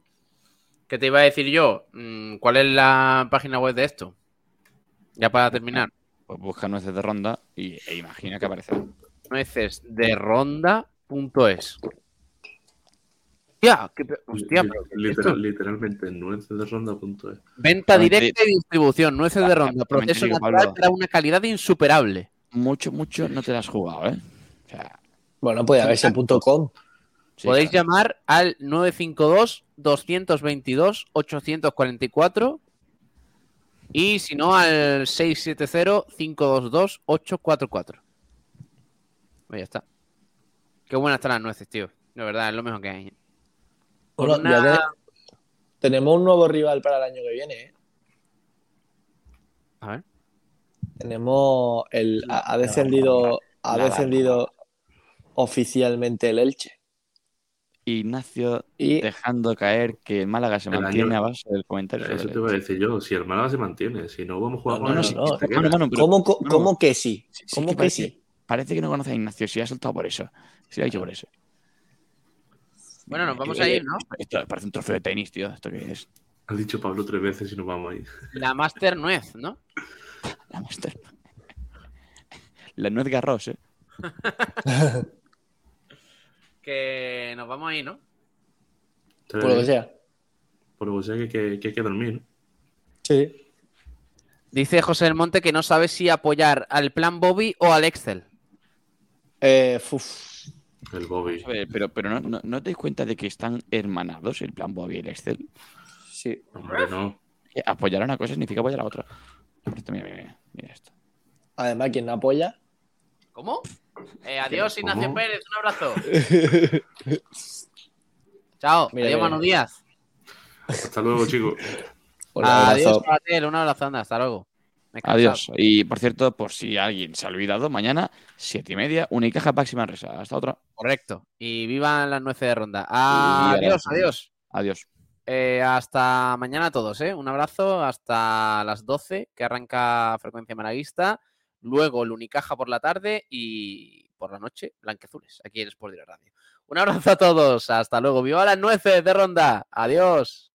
¿Qué te iba a decir yo? Mm, ¿Cuál es la página web de esto? Ya para terminar. Pues busca nueces de ronda y, e imagina que aparecerá. Nueces de ronda.es. Hostia, hostia literalmente, nueces de ronda.es. Venta directa y distribución, nueces de ronda. Proceso natural para una calidad insuperable. Mucho, mucho no te la has jugado, ¿eh? bueno, puede haberse punto .com. Podéis llamar al 952-222-844 y si no al 670-522-844. Pues ya está. Qué buenas están las nueces, tío. De verdad, es lo mejor que hay. tenemos un nuevo rival para el año que viene, ¿eh? A ver. Tenemos el. Ha, descendido. Ha descendido oficialmente el Elche. Ignacio dejando caer que el Málaga se mantiene a base del comentario. Eso te voy a decir yo, si el Málaga se mantiene, si no vamos a jugar con no, ¿Cómo, que sí? ¿Cómo que sí? Parece que no conoce a Ignacio, si ha soltado por eso. Si ha dicho por eso. Bueno, nos vamos a ir, ¿no? Esto parece un trofeo de tenis, tío. ¿Esto qué es? Ha dicho Pablo tres veces y nos vamos a ir. La Master Nuez, ¿no? La Master La Nuez Garros, ¿eh? que nos vamos a ir, ¿no? Por lo que sea. Por lo que sea que, hay que dormir, ¿no? Sí. Dice José del Monte que no sabe si apoyar al plan Bobby o al Excel. Eh, El Bobby. pero pero no, no, te das cuenta de que están hermanados el plan Bobby y el Excel. Sí. Hombre, no. Apoyar a una cosa significa apoyar a la otra. Mira, mira, mira esto. Además, quien no apoya. ¿Cómo? Eh, adiós, Ignacio Pérez, un abrazo. Chao, adiós, Manu Díaz. Hasta luego, chicos. adiós, Patel, un abrazo, anda, hasta luego. Adiós. Y por cierto, por si alguien se ha olvidado, mañana, siete y media, Unicaja máxima Resa. Hasta otra. Correcto. Y vivan las nueces de ronda. Adiós, adiós. Adiós. Eh, hasta mañana a todos, ¿eh? Un abrazo hasta las 12 que arranca Frecuencia Malaguista. Luego el Unicaja por la tarde y por la noche Blanquezules, aquí en Sport Radio. Un abrazo a todos. Hasta luego. ¡Viva las nueces de ronda! Adiós.